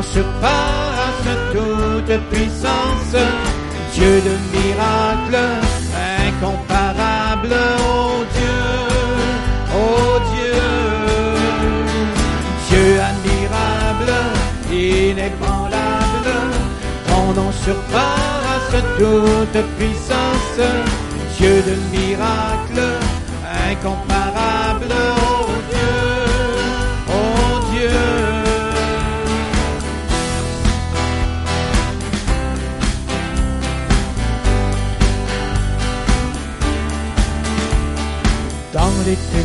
nom surpasse toute puissance, Dieu de miracles, incomparable, oh Dieu, oh Dieu, Dieu admirable, inébranlable, ton nom surpasse toute puissance, Dieu de miracles, incomparable, oh Dieu, oh Dieu.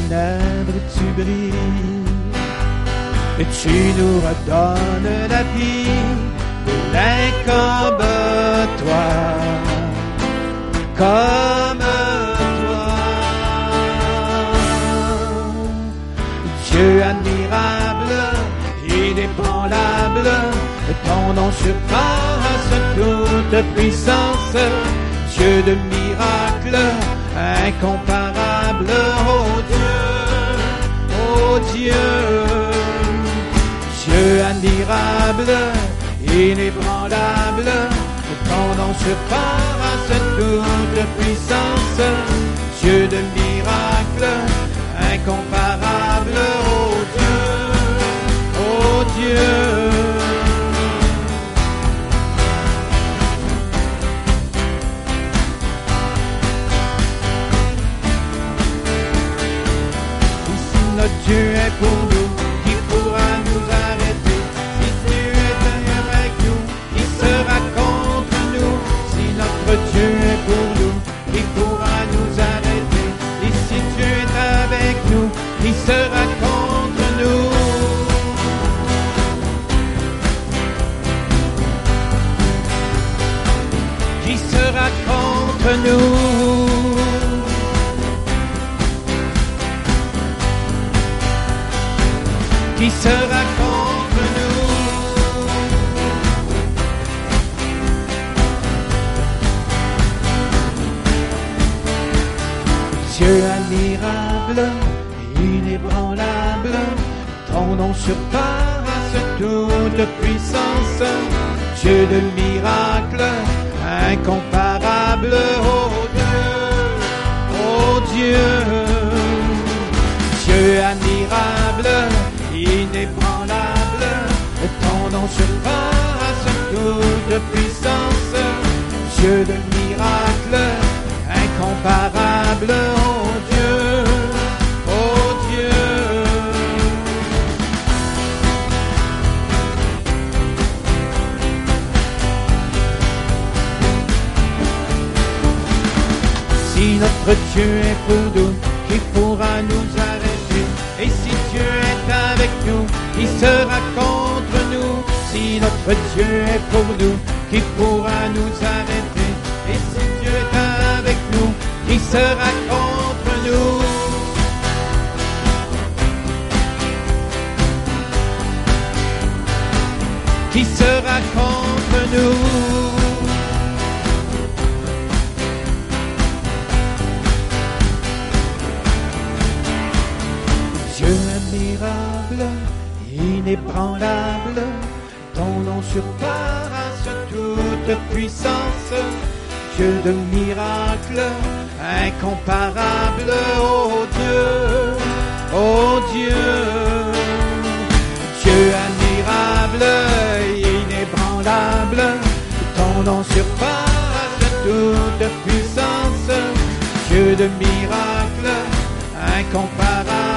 Ténèbres tu brilles. Et tu nous redonnes la vie, l'un comme toi, comme toi. Dieu admirable, inébranlable, ton nom surpasse toute puissance, Dieu de miracles, incomparable, oh Dieu, oh Dieu, Dieu admirable, inébranlable, ton nom surpasse toute puissance, Dieu de miracles, incomparable, oh Dieu, oh Dieu. Dieu est pour nous, qui pourra nous arrêter. Si tu es avec nous, qui sera contre nous. Si notre Dieu est pour nous, qui pourra nous arrêter. Et si tu es avec nous, qui sera contre nous. Qui sera contre nous admirable, inébranlable, ton nom surpasse toute puissance. Dieu de miracles, incomparable, oh Dieu, oh Dieu. Dieu admirable, inébranlable, ton nom surpasse toute puissance, Dieu de miracles, incomparable, notre Dieu est pour nous, qui pourra nous arrêter. Et si Dieu est avec nous, qui sera contre nous. Si notre Dieu est pour nous, qui pourra nous arrêter. Et si Dieu est avec nous, qui sera contre nous. Qui sera contre nous inébranlable, ton nom surpasse toute puissance, Dieu de miracles, incomparable, oh Dieu, oh Dieu, Dieu admirable, inébranlable, ton nom surpasse toute puissance, Dieu de miracles, incomparable,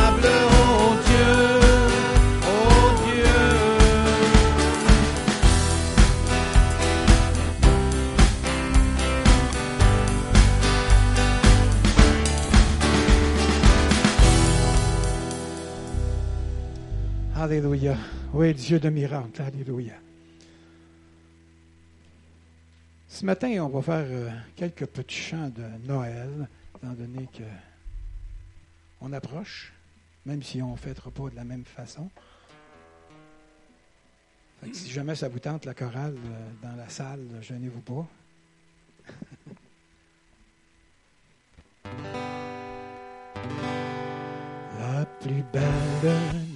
Alléluia. Oui, Dieu de miracle. Alléluia. Ce matin, on va faire euh, quelques petits chants de Noël, étant donné que on approche, même si on ne fêtera pas de la même façon. Si jamais ça vous tente, la chorale euh, dans la salle, gênez-vous pas. La plus belle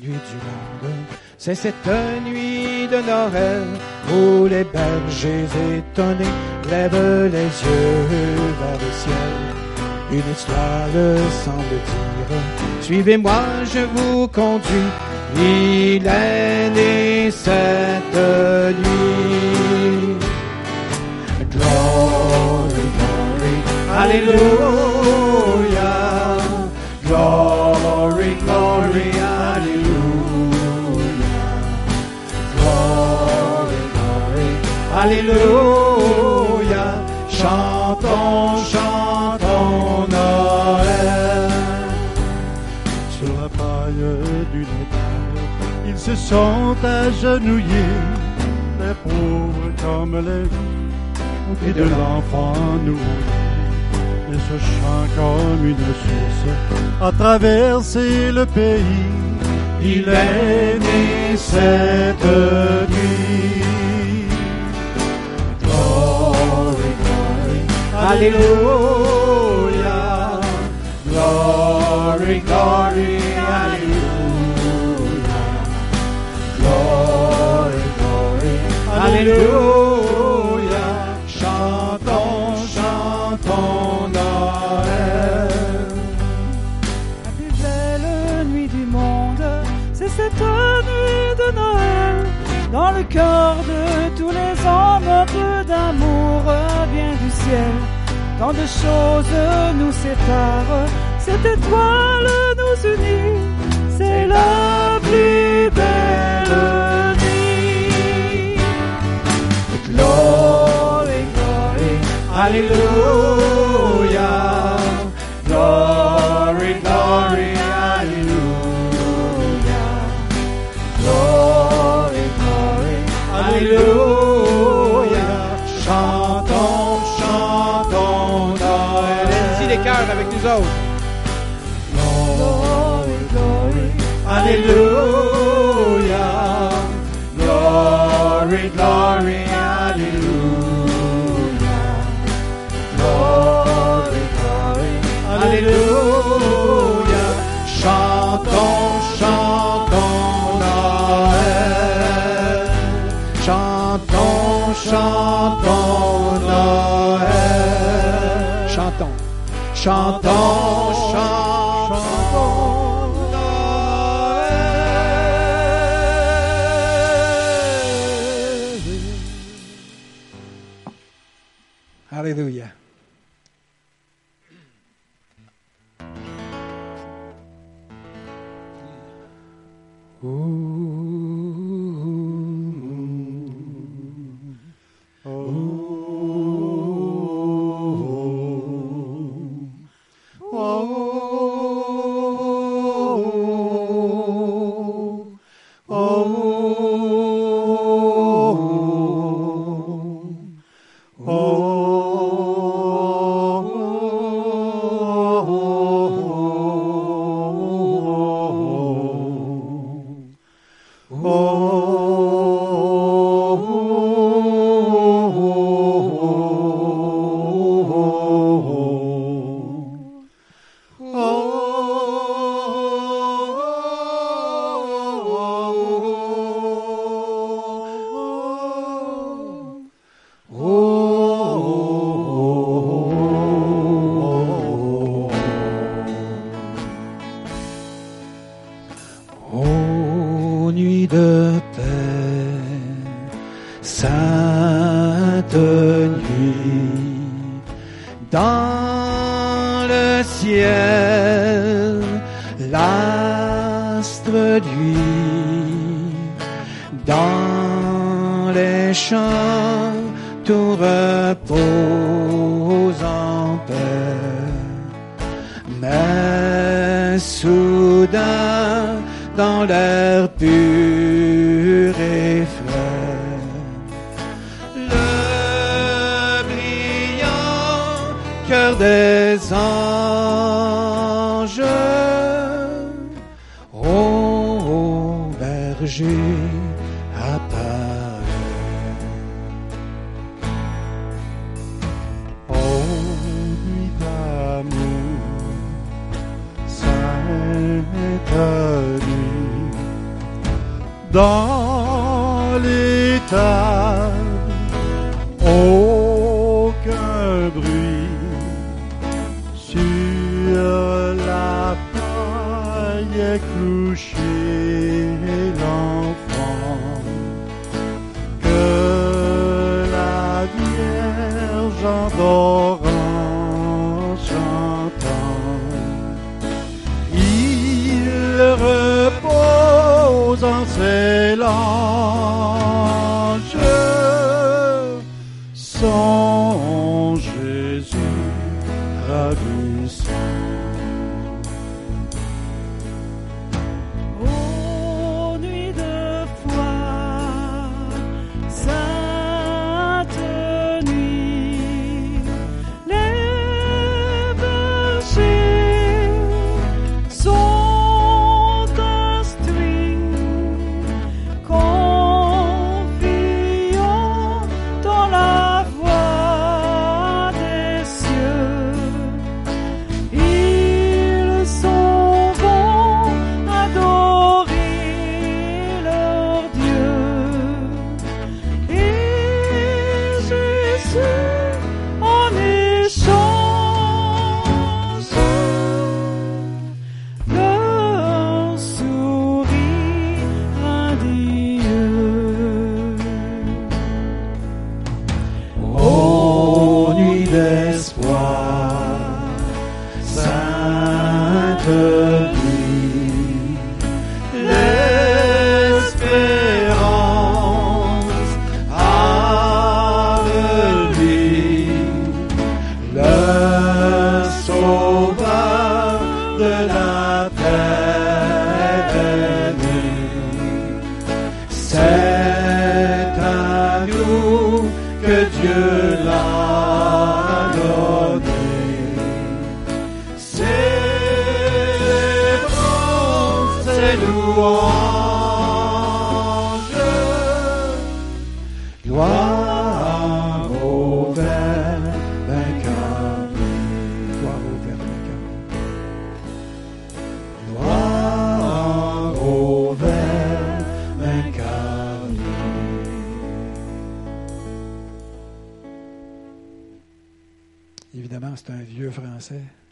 c'est cette nuit de Noël, où les bergers étonnés lèvent les yeux vers le ciel. Une étoile semble dire, suivez-moi, je vous conduis. Il est né cette nuit. Glory, glory, Alléluia. Glory, Alléluia. Chantons, chantons Noël. Sur la paille d'une table, ils se sont agenouillés, les pauvres comme les et de l'enfant nouveau. Et ce chant comme une source a traversé le pays. Il est né cette nuit. Alléluia. Glory, glory, Alléluia. Glory, glory, Alléluia. Chantons, chantons Noël. La plus belle nuit du monde, c'est cette nuit de Noël. Dans le cœur de tous les hommes, peu d'amour vient du ciel. Tant de choses nous séparent, cette étoile nous unit. C'est la plus belle nuit. Glory, glory, Hallelujah. Glory, glory, Hallelujah. Glory, glory, Hallelujah. Nous autres. Glory, glory, Hallelujah. Glory, glory, hallelujah. Glory, glory, hallelujah. Chantons, chantons Noël. Alléluia. dans les.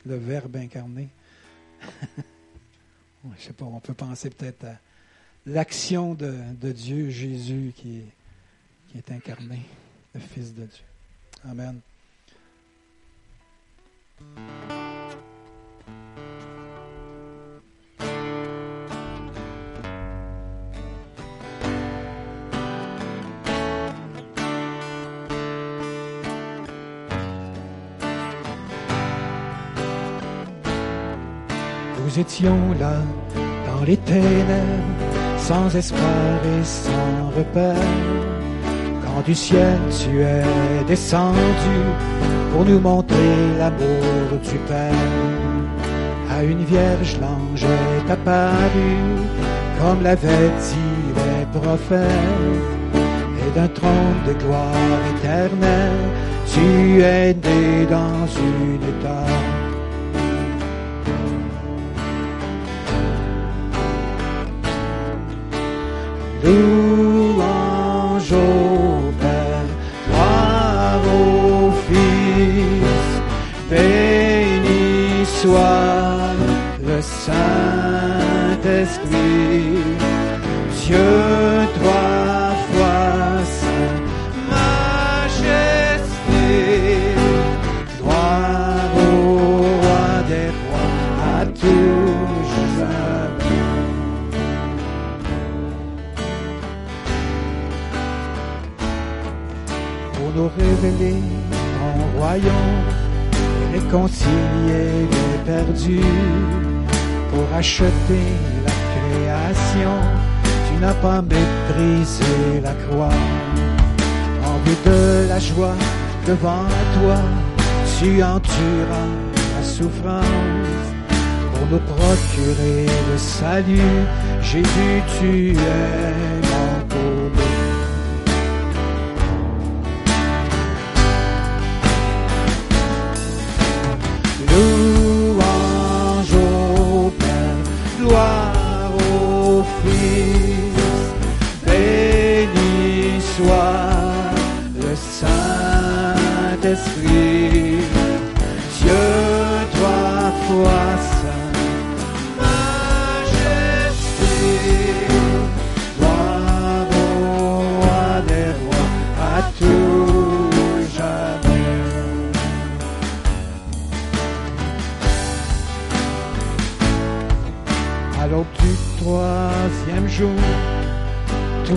Le Verbe incarné. Je sais pas, on peut penser peut-être à l'action de, Dieu, Jésus, qui est incarné, le Fils de Dieu. Amen. Nous étions là, dans les ténèbres, sans espoir et sans repère. Quand du ciel tu es descendu pour nous montrer l'amour du Père. À une vierge l'ange est apparu, comme l'avaient dit les prophètes. Et d'un trône de gloire éternelle, tu es né dans une étable. Soit le Saint-Esprit, Dieu trois fois saint, majesté, gloire au roi des rois, à tout jamais. pour nous révéler ton royaume, réconcilier les perdus, pour acheter la création. Tu n'as pas méprisé la croix, en vue de la joie devant toi, tu enduras la souffrance pour nous procurer le salut. Jésus, tu es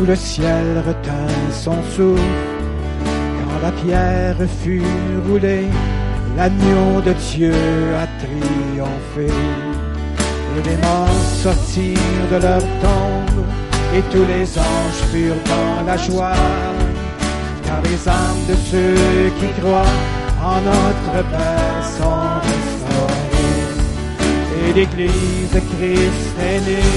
le ciel retint son souffle. Quand la pierre fut roulée, l'agneau de Dieu a triomphé. Et les morts sortirent de leur tombe, et tous les anges furent dans la joie. Car les âmes de ceux qui croient en notre Père sont restaurées. Et l'Église de Christ est née,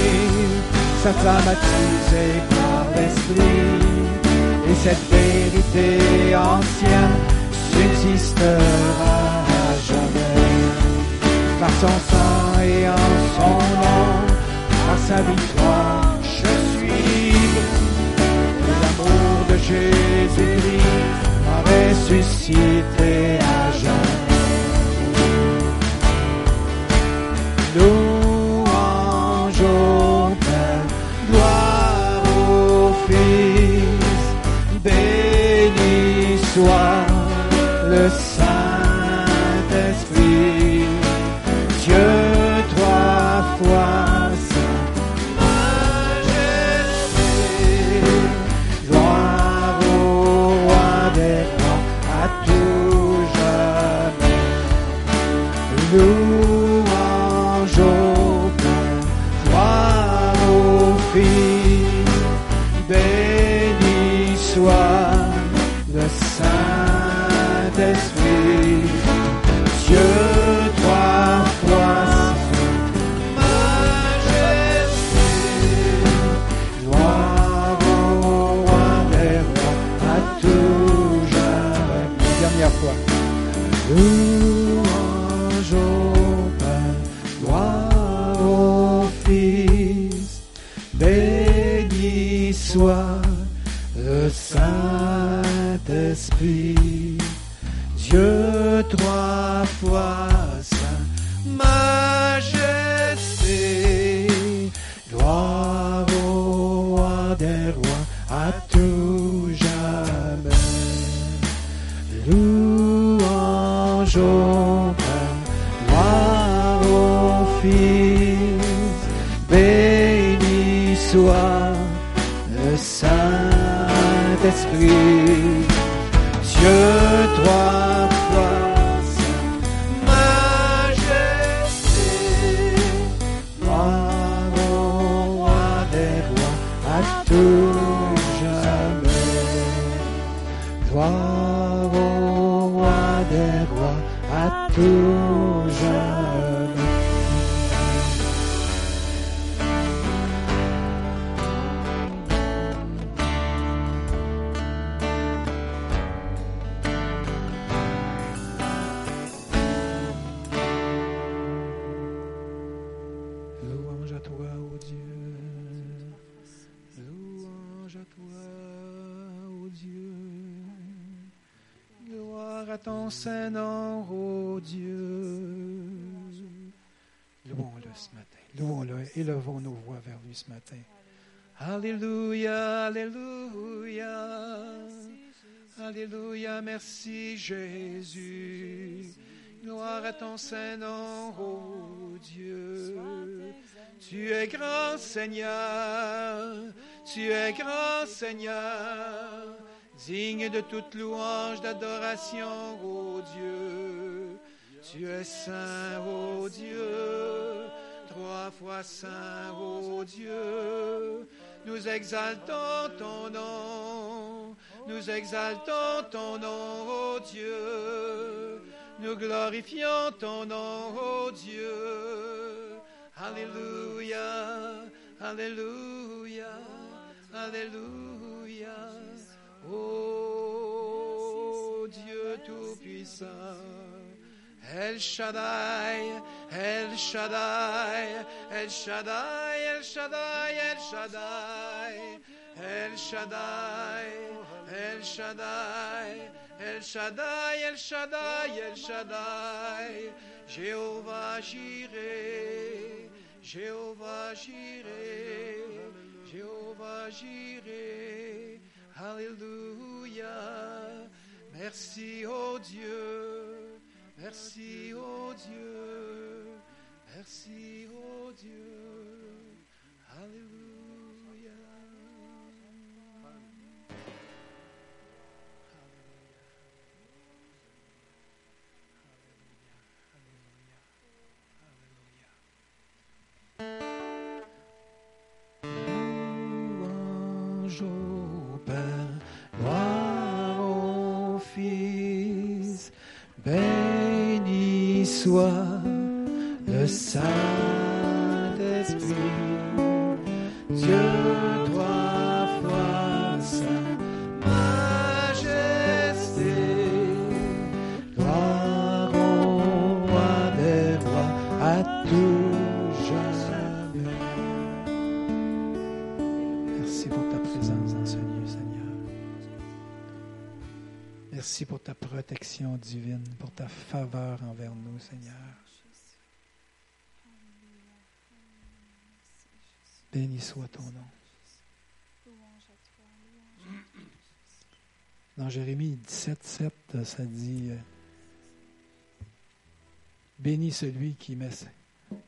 sa flamme attisée par l'Esprit. Et cette vérité ancienne subsistera à jamais. Par son sang et en son nom, par sa victoire, je suis l'amour de Jésus-Christ m'a ressuscité à jamais. Louange béni ce matin. Alléluia, Alléluia. Alléluia, merci Jésus. Gloire à ton Saint-Nom, ô Dieu. Tu es grand Seigneur, tu es grand Seigneur, digne de toute louange, d'adoration, ô Dieu. Tu es saint, ô Dieu, trois fois saint, ô Dieu. Nous exaltons ton nom, nous exaltons ton nom, ô Dieu. Nous glorifions ton nom, ô Dieu. Alléluia, Alléluia, Alléluia. Ô Dieu Tout-Puissant. El Shaddai, El Shaddai, El Shaddai, El Shaddai, El Shaddai, El Shaddai, El Shaddai, El Shaddai, El Shaddai, El Shaddai, Jéhovah Jireh, Jéhovah Jireh, Jéhovah Jireh, Alléluia. Merci, oh Dieu, merci, oh Dieu, merci, oh Dieu. Alléluia. Soit le Saint-Esprit, Dieu Merci pour ta protection divine, pour ta faveur envers nous, Seigneur. Béni soit ton nom. Dans Jérémie 17, 7, ça dit euh, Béni celui qui, met,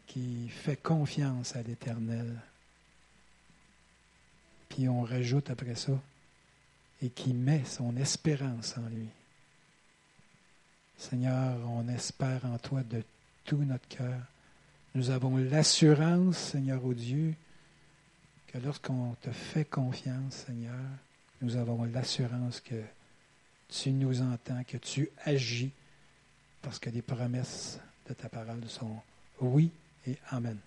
qui fait confiance à l'Éternel. Puis on rajoute après ça et qui met son espérance en lui. Seigneur, on espère en toi de tout notre cœur. Nous avons l'assurance, Seigneur, au Dieu, que lorsqu'on te fait confiance, Seigneur, nous avons l'assurance que tu nous entends, que tu agis, parce que les promesses de ta parole sont oui et amen.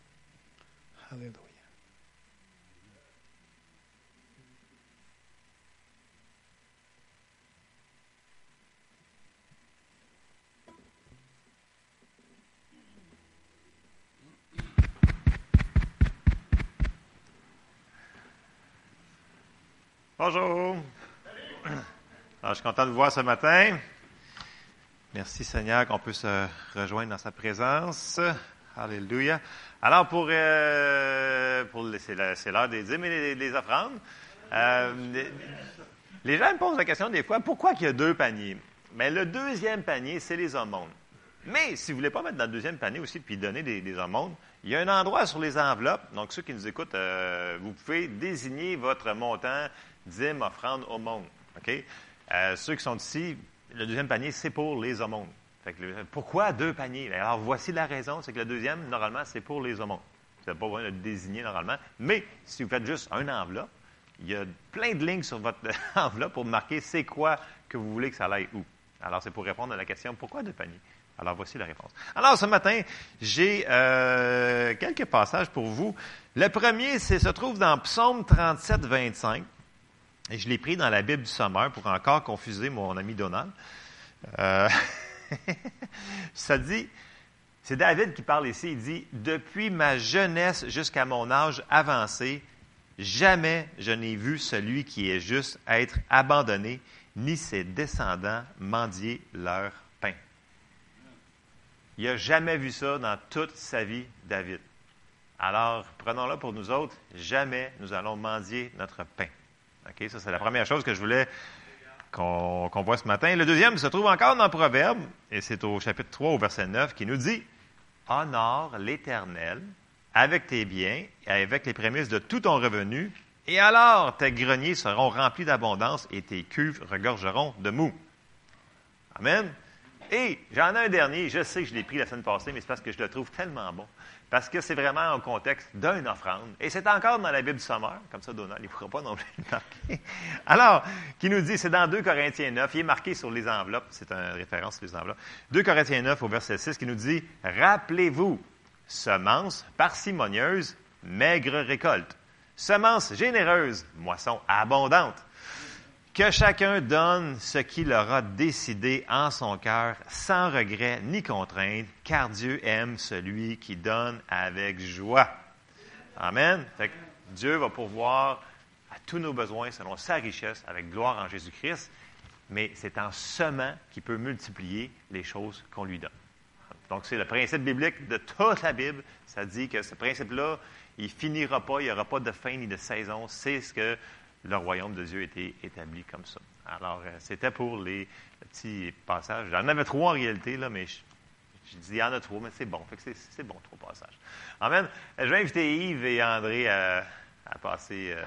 Alléluia. Bonjour. Alors, je suis content de vous voir ce matin. Merci Seigneur qu'on peut se rejoindre dans sa présence. Alléluia. Alors, pour, euh, pour c'est l'heure des dîmes et des, des offrandes. Euh, les, gens me posent la question des fois, pourquoi il y a deux paniers? Mais le deuxième panier, c'est les aumônes. Mais si vous ne voulez pas mettre dans le deuxième panier aussi puis donner des, des il y a un endroit sur les enveloppes. Donc, ceux qui nous écoutent, euh, vous pouvez désigner votre montant, dîme, offrande, aumône. OK? Euh, ceux qui sont ici, le deuxième panier, c'est pour les aumônes. Pourquoi deux paniers? Alors, voici la raison. C'est que le deuxième, normalement, c'est pour les aumônes. Vous n'avez pas besoin de le désigner normalement. Mais si vous faites juste un enveloppe, il y a plein de lignes sur votre enveloppe pour marquer c'est quoi que vous voulez que ça aille où. Alors, c'est pour répondre à la question pourquoi deux paniers? Alors, voici la réponse. Alors, ce matin, j'ai euh, quelques passages pour vous. Le premier, c'est se trouve dans Psaume 37, 25. Je l'ai pris dans la Bible du Sommeur pour encore confuser mon ami Donald. Euh, ça dit, c'est David qui parle ici, il dit, Depuis ma jeunesse jusqu'à mon âge avancé, jamais je n'ai vu celui qui est juste être abandonné, ni ses descendants mendier leur pain. Il n'a jamais vu ça dans toute sa vie, David. Alors, prenons-le pour nous autres, jamais nous allons mendier notre pain. Ça c'est la première chose que je voulais qu'on qu'on voit ce matin. Le deuxième se trouve encore dans Proverbe, et c'est au chapitre 3, au verset 9, qui nous dit Honore l'Éternel avec tes biens et avec les prémices de tout ton revenu, et alors tes greniers seront remplis d'abondance et tes cuves regorgeront de mou. Amen. Et j'en ai un dernier, je sais que je l'ai pris la semaine passée, mais c'est parce que je le trouve tellement bon. Parce que c'est vraiment au contexte d'une offrande. Et c'est encore dans la Bible du Sommeur, comme ça Donald ne pourra pas non plus le marquer. Alors, qui nous dit, c'est dans 2 Corinthiens 9, il est marqué sur les enveloppes, c'est une référence sur les enveloppes. 2 Corinthiens 9 au verset 6 qui nous dit, Rappelez-vous, semence parcimonieuse, maigre récolte. Semence généreuse, moisson abondante. Que chacun donne ce qu'il aura décidé en son cœur, sans regret ni contrainte, car Dieu aime celui qui donne avec joie. Amen. Fait Dieu va pourvoir à tous nos besoins selon sa richesse avec gloire en Jésus-Christ, mais c'est en semant qu'il peut multiplier les choses qu'on lui donne. Donc, c'est le principe biblique de toute la Bible. Ça dit que ce principe-là, il finira pas, il n'y aura pas de fin ni de saison. C'est ce que le royaume de Dieu été établi comme ça. Alors, euh, c'était pour les petits passages. J'en avais trois en réalité, là, mais je, je dis, il y en a trois, mais c'est bon. Fait c'est bon, trois passages. Amen. Je vais inviter Yves et André à, passer euh,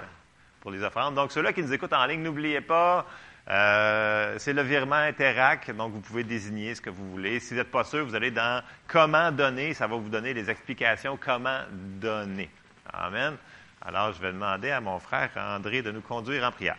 pour les offrandes. Donc, ceux-là qui nous écoutent en ligne, n'oubliez pas, euh, c'est le virement Interac, donc vous pouvez désigner ce que vous voulez. Si vous n'êtes pas sûr, vous allez dans Comment donner, ça va vous donner les explications comment donner. Amen. Alors, je vais demander à mon frère André de nous conduire en prière.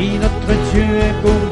Si notre Dieu est beau,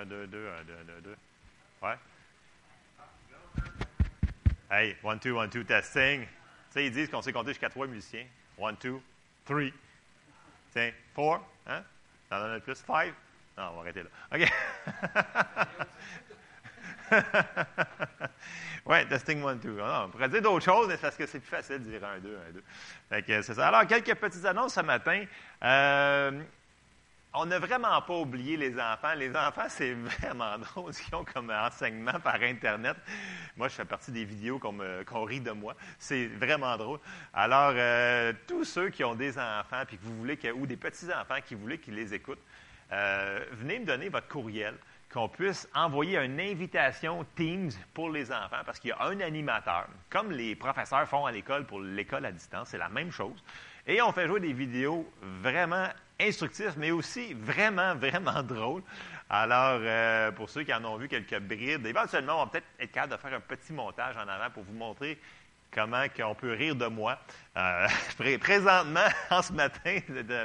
1, 2, 2, 1, 2, 1, 2, 2. Ouais? Hey, 1, 2, 1, 2, testing. Tu sais, ils disent qu'on sait compter jusqu'à 3 musiciens. 1, 2, 3. Tiens, 4. Hein? T'en donnes un plus? 5. Non, on va arrêter là. OK. ouais, testing 1, 2. Ah, on pourrait dire d'autres choses, mais parce que c'est plus facile de dire 1, 2, 1, 2. c'est ça. Alors, quelques petites annonces ce matin. Euh, on n'a vraiment pas oublié les enfants. Les enfants, c'est vraiment drôle ce qu'ils ont comme enseignement par Internet. Moi, je fais partie des vidéos qu'on rit de moi. C'est vraiment drôle. Alors, euh, tous ceux qui ont des enfants puis que vous voulez ou des petits-enfants qui voulaient qu'ils les écoutent, euh, venez me donner votre courriel qu'on puisse envoyer une invitation Teams pour les enfants parce qu'il y a un animateur, comme les professeurs font à l'école pour l'école à distance, c'est la même chose. Et on fait jouer des vidéos vraiment instructives, mais aussi vraiment, vraiment drôles. Alors, euh, pour ceux qui en ont vu quelques brides, éventuellement, on va peut-être être capable de faire un petit montage en avant pour vous montrer comment on peut rire de moi euh, présentement, en ce matin,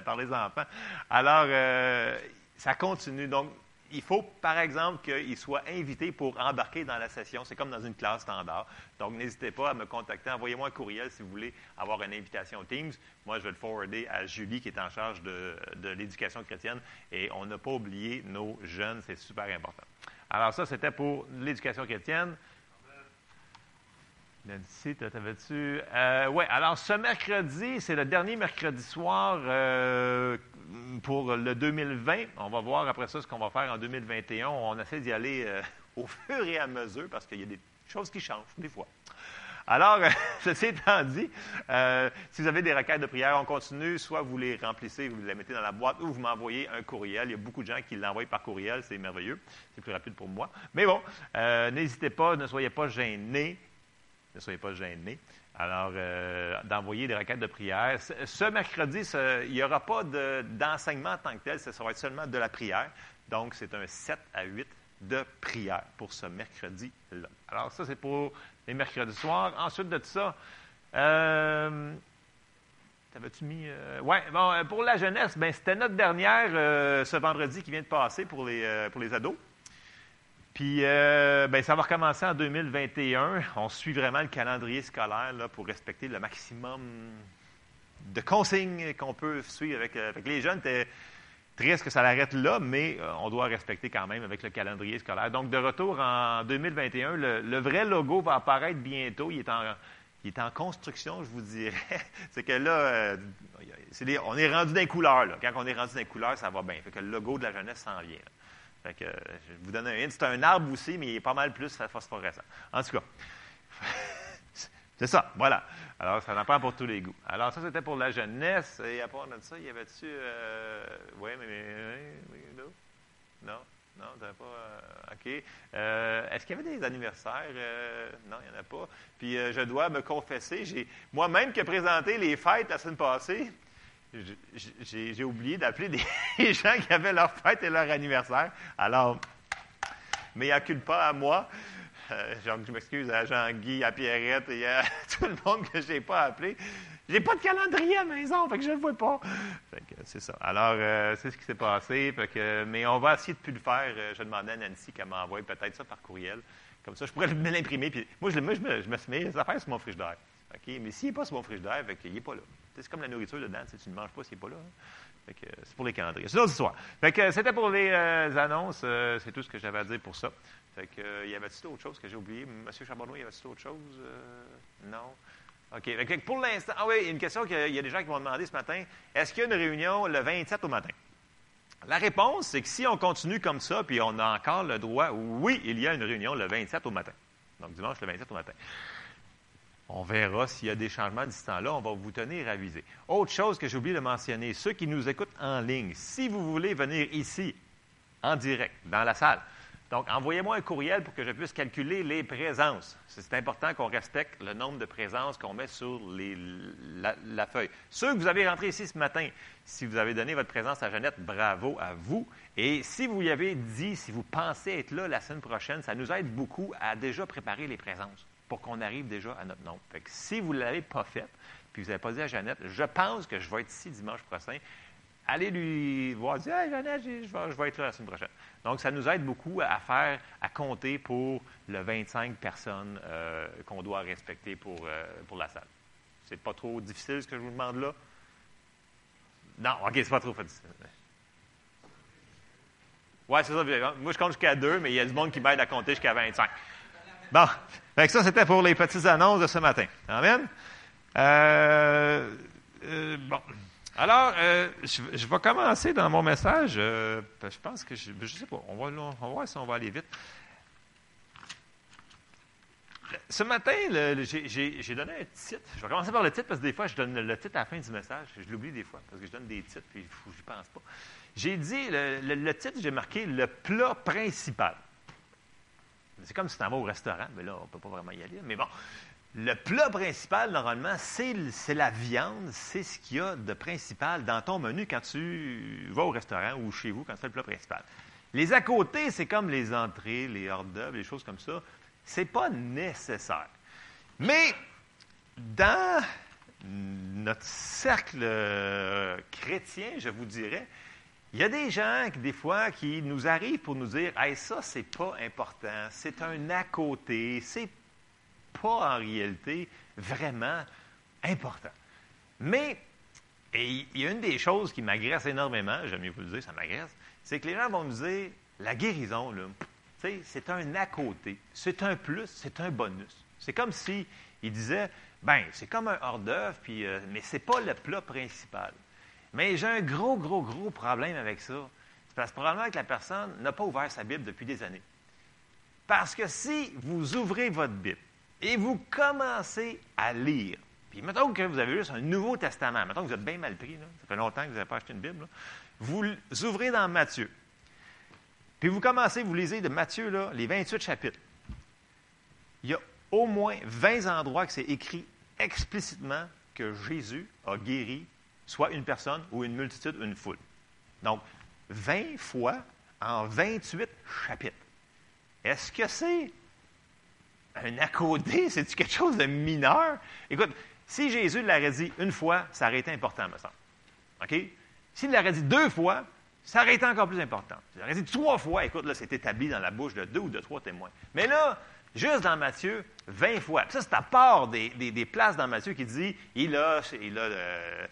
par les enfants. Alors, euh, ça continue. Donc, il faut, par exemple, qu'il soit invité pour embarquer dans la session. C'est comme dans une classe standard. Donc, n'hésitez pas à me contacter. Envoyez-moi un courriel si vous voulez avoir une invitation au Teams. Moi, je vais le forwarder à Julie, qui est en charge de, de l'éducation chrétienne. Et on n'a pas oublié nos jeunes. C'est super important. Alors, ça, c'était pour l'éducation chrétienne. Nancy, t'avais-tu? Euh, oui, alors ce mercredi, c'est le dernier mercredi soir euh, pour le 2020. On va voir après ça ce qu'on va faire en 2021. On essaie d'y aller euh, au fur et à mesure parce qu'il y a des choses qui changent des fois. Alors, ceci étant dit, si vous avez des requêtes de prière, on continue. Soit vous les remplissez, vous les mettez dans la boîte, ou vous m'envoyez un courriel. Il y a beaucoup de gens qui l'envoient par courriel. C'est merveilleux. C'est plus rapide pour moi. Mais bon, n'hésitez pas, ne soyez pas gênés. Ne soyez pas gênés. Alors, euh, d'envoyer des requêtes de prière. Ce, mercredi, il n'y aura pas d'enseignement en tant que tel, ça va être seulement de la prière. Donc, c'est un 7 à 8 de prière pour ce mercredi-là. Alors, ça, c'est pour les mercredis soirs. Ensuite de ça, euh, T'avais-tu mis. Euh, oui, bon, pour la jeunesse, ben, c'était notre dernière ce vendredi qui vient de passer pour les, pour les ados. Puis, euh, ben, ça va recommencer en 2021. On suit vraiment le calendrier scolaire là, pour respecter le maximum de consignes qu'on peut suivre avec, euh, les jeunes. C'est triste que ça l'arrête là, mais euh, on doit respecter quand même avec le calendrier scolaire. Donc, de retour en 2021, le, vrai logo va apparaître bientôt. Il est en, il est en construction, je vous dirais. c'est que là, on est rendu dans les couleurs. Là. Quand on est rendu dans les couleurs, ça va bien. Fait que le logo de la jeunesse s'en vient. Fait que, je vous donne un hint. C'est un arbre aussi, mais il est pas mal plus phosphorescent. En tout cas, c'est ça, voilà. Alors, ça n'en prend pour tous les goûts. Alors, ça, c'était pour la jeunesse. Et à part de ça, il y avait-tu. Euh, oui, mais, Non? Non? Non, pas. Euh, OK. Euh, est-ce qu'il y avait des anniversaires? non, il n'y en a pas. Puis, je dois me confesser, j'ai moi-même qui ai présenté les fêtes la semaine passée, j'ai oublié d'appeler des gens qui avaient leur fête et leur anniversaire. Alors, mais il pas à moi. Euh, je m'excuse à Jean-Guy, à Pierrette et à tout le monde que je n'ai pas appelé. J'ai pas de calendrier à la maison, fait que je ne le vois pas. c'est ça. Alors, euh, c'est ce qui s'est passé. mais on va essayer de plus le faire. Euh, je demandais à Nancy qu'elle m'envoie peut-être ça par courriel. Comme ça, je pourrais l'imprimer. Moi, je, me, je me suis mis les affaires sur mon frigidaire. Mais s'il n'est pas sur mon frigidaire, il n'est pas là. C'est comme la nourriture dedans. Tu ne manges pas s'il n'est pas là. Hein. c'est pour les calendriers. C'est une autre histoire. c'était pour les euh, annonces. Euh, c'est tout ce que j'avais à dire pour ça. Fait que, euh, y avait-il autre chose que j'ai oublié? Monsieur Charbonneau, y avait-il autre chose? non? OK. pour l'instant, ah oui, il y a une question qu'il y a des gens qui m'ont demandé ce matin. Est-ce qu'il y a une réunion le 27 au matin? La réponse, c'est que si on continue comme ça, puis on a encore le droit, oui, il y a une réunion le 27 au matin. Donc, dimanche le 27 au matin. On verra s'il y a des changements d'ici temps-là. On va vous tenir avisé. Autre chose que j'ai oublié de mentionner, ceux qui nous écoutent en ligne, si vous voulez venir ici, en direct, dans la salle, donc envoyez-moi un courriel pour que je puisse calculer les présences. C'est important qu'on respecte le nombre de présences qu'on met sur la, feuille. Ceux que vous avez rentrés ici ce matin, si vous avez donné votre présence à Jeannette, bravo à vous. Et si vous y avez dit, si vous pensez être là la semaine prochaine, ça nous aide beaucoup à déjà préparer les présences pour qu'on arrive déjà à notre nombre. Fait que si vous ne l'avez pas fait, puis vous n'avez pas dit à Jeannette, je pense que je vais être ici dimanche prochain, allez lui voir, dire Hey, Jeannette, je vais, être là la semaine prochaine. Donc, ça nous aide beaucoup à faire, à compter pour le 25 personnes euh, qu'on doit respecter pour, euh, pour la salle. C'est pas trop difficile ce que je vous demande là? Non, OK, c'est pas trop difficile. Oui, c'est ça. Moi, je compte jusqu'à deux, mais il y a du monde qui m'aide à compter jusqu'à 25. Bon, ça, c'était pour les petites annonces de ce matin. Amen. Euh, euh, bon. Alors, euh, je, vais commencer dans mon message. je pense que je ne sais pas. On va, voir si on va aller vite. Ce matin, j'ai donné un titre. Je vais commencer par le titre parce que des fois, je donne le titre à la fin du message. Je l'oublie des fois parce que je donne des titres et je n'y pense pas. J'ai dit, le titre, j'ai marqué le plat principal. C'est comme si tu en vas au restaurant, mais là, on ne peut pas vraiment y aller. Mais bon, le plat principal, normalement, c'est la viande, c'est ce qu'il y a de principal dans ton menu quand tu vas au restaurant ou chez vous, quand c'est le plat principal. Les à côté, c'est comme les entrées, les hors d'œuvre, les choses comme ça. C'est pas nécessaire. Mais dans notre cercle euh, chrétien, je vous dirais, il y a des gens, qui, des fois, qui nous arrivent pour nous dire Hey, ça, c'est pas important, c'est un à côté, c'est pas en réalité vraiment important. Mais, et il y a une des choses qui m'agresse énormément, j'aime mieux vous le dire, ça m'agresse, c'est que les gens vont nous dire la guérison, c'est un à côté, c'est un plus, c'est un bonus. C'est comme si il disait ben, c'est comme un hors-d'œuvre, puis, euh, mais ce n'est pas le plat principal. Mais j'ai un gros, gros, gros problème avec ça. C'est parce que probablement que la personne n'a pas ouvert sa Bible depuis des années. Parce que si vous ouvrez votre Bible et vous commencez à lire, puis mettons que vous avez juste un Nouveau Testament, mettons que vous êtes bien mal pris, ça fait longtemps que vous n'avez pas acheté une Bible, vous ouvrez dans Matthieu. Puis vous commencez, vous lisez de Matthieu, là, les 28 chapitres. Il y a au moins 20 endroits que c'est écrit explicitement que Jésus a guéri soit une personne ou une multitude ou une foule. Donc, 20 fois en 28 chapitres. Est-ce que c'est un accodé? C'est-tu quelque chose de mineur? Écoute, si Jésus l'aurait dit une fois, ça aurait été important, me semble. OK? S'il l'aurait dit deux fois, ça aurait été encore plus important. S'il l'aurait dit trois fois, écoute, là, c'est établi dans la bouche de deux ou de trois témoins. Mais là, juste dans Matthieu, 20 fois. ça, c'est à part des, places dans Matthieu qui dit il a, il a euh,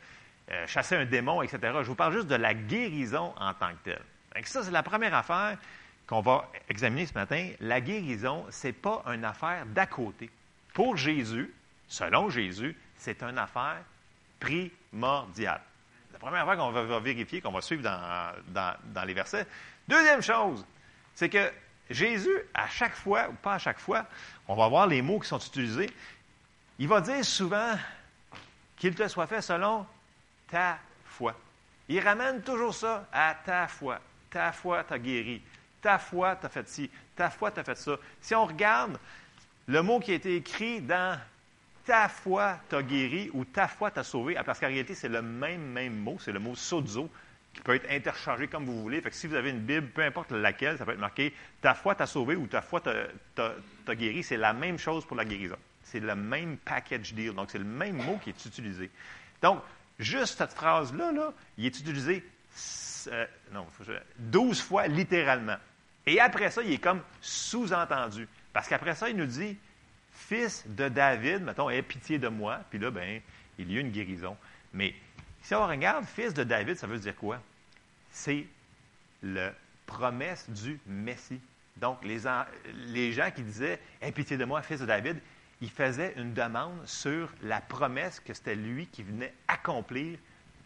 euh, chassé un démon, etc. Je vous parle juste de la guérison en tant que telle. Donc, ça, c'est la première affaire qu'on va examiner ce matin. La guérison, ce n'est pas une affaire d'à côté. Pour Jésus, selon Jésus, c'est une affaire primordiale. La première affaire qu'on va, vérifier, qu'on va suivre dans les versets. Deuxième chose, c'est que Jésus, à chaque fois, ou pas à chaque fois, on va voir les mots qui sont utilisés, il va dire souvent qu'il te soit fait selon ta foi. Il ramène toujours ça à ta foi. Ta foi t'a guéri. Ta foi t'a fait ci. Ta foi t'a fait ça. Si on regarde le mot qui a été écrit dans ta foi t'a guéri ou ta foi t'a sauvé, parce qu'en réalité, c'est le même, même mot, c'est le mot sozo, qui peut être interchangé comme vous voulez. Fait si vous avez une Bible, peu importe laquelle, ça peut être marqué ta foi t'a sauvé ou ta foi t'a guéri. C'est la même chose pour la guérison. C'est le même package deal. Donc, c'est le même mot qui est utilisé. Donc, juste cette phrase-là, là, il est utilisé euh, non, 12 fois littéralement. Et après ça, il est comme sous-entendu. Parce qu'après ça, il nous dit Fils de David, mettons, aie pitié de moi. Puis là, ben, il y a une guérison. Mais si on regarde fils de David, ça veut dire quoi? C'est la promesse du Messie. Donc, les, gens qui disaient Aie pitié de moi, fils de David, ils faisaient une demande sur la promesse que c'était lui qui venait accomplir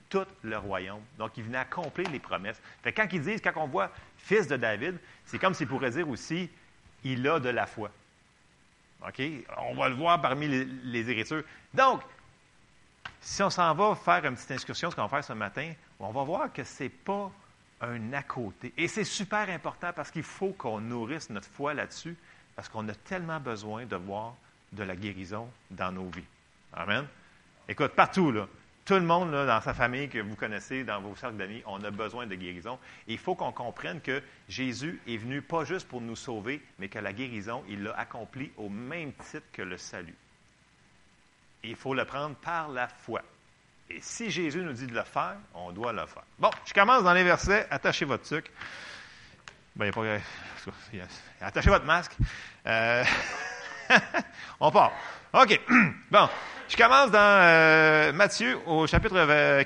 tout le royaume. Donc, il venait accomplir les promesses. Fait quand ils disent, quand on voit fils de David, c'est comme s'il pourrait dire aussi il a de la foi. OK? On va le voir parmi les, les Écritures. Donc, si on s'en va faire une petite excursion, ce qu'on va faire ce matin, on va voir que ce n'est pas un à côté. Et c'est super important parce qu'il faut qu'on nourrisse notre foi là-dessus, parce qu'on a tellement besoin de voir de la guérison dans nos vies. Amen. Écoute, partout, là, tout le monde dans sa famille que vous connaissez, dans vos cercles d'amis, on a besoin de guérison. Il faut qu'on comprenne que Jésus est venu pas juste pour nous sauver, mais que la guérison, il l'a accomplie au même titre que le salut il faut le prendre par la foi. Et si Jésus nous dit de le faire, on doit le faire. Bon, je commence dans les versets. Attachez votre sucre. Ben, il a pas, attachez votre masque. Euh, on part. OK. Bon, je commence dans euh, Matthieu au chapitre 4. Euh,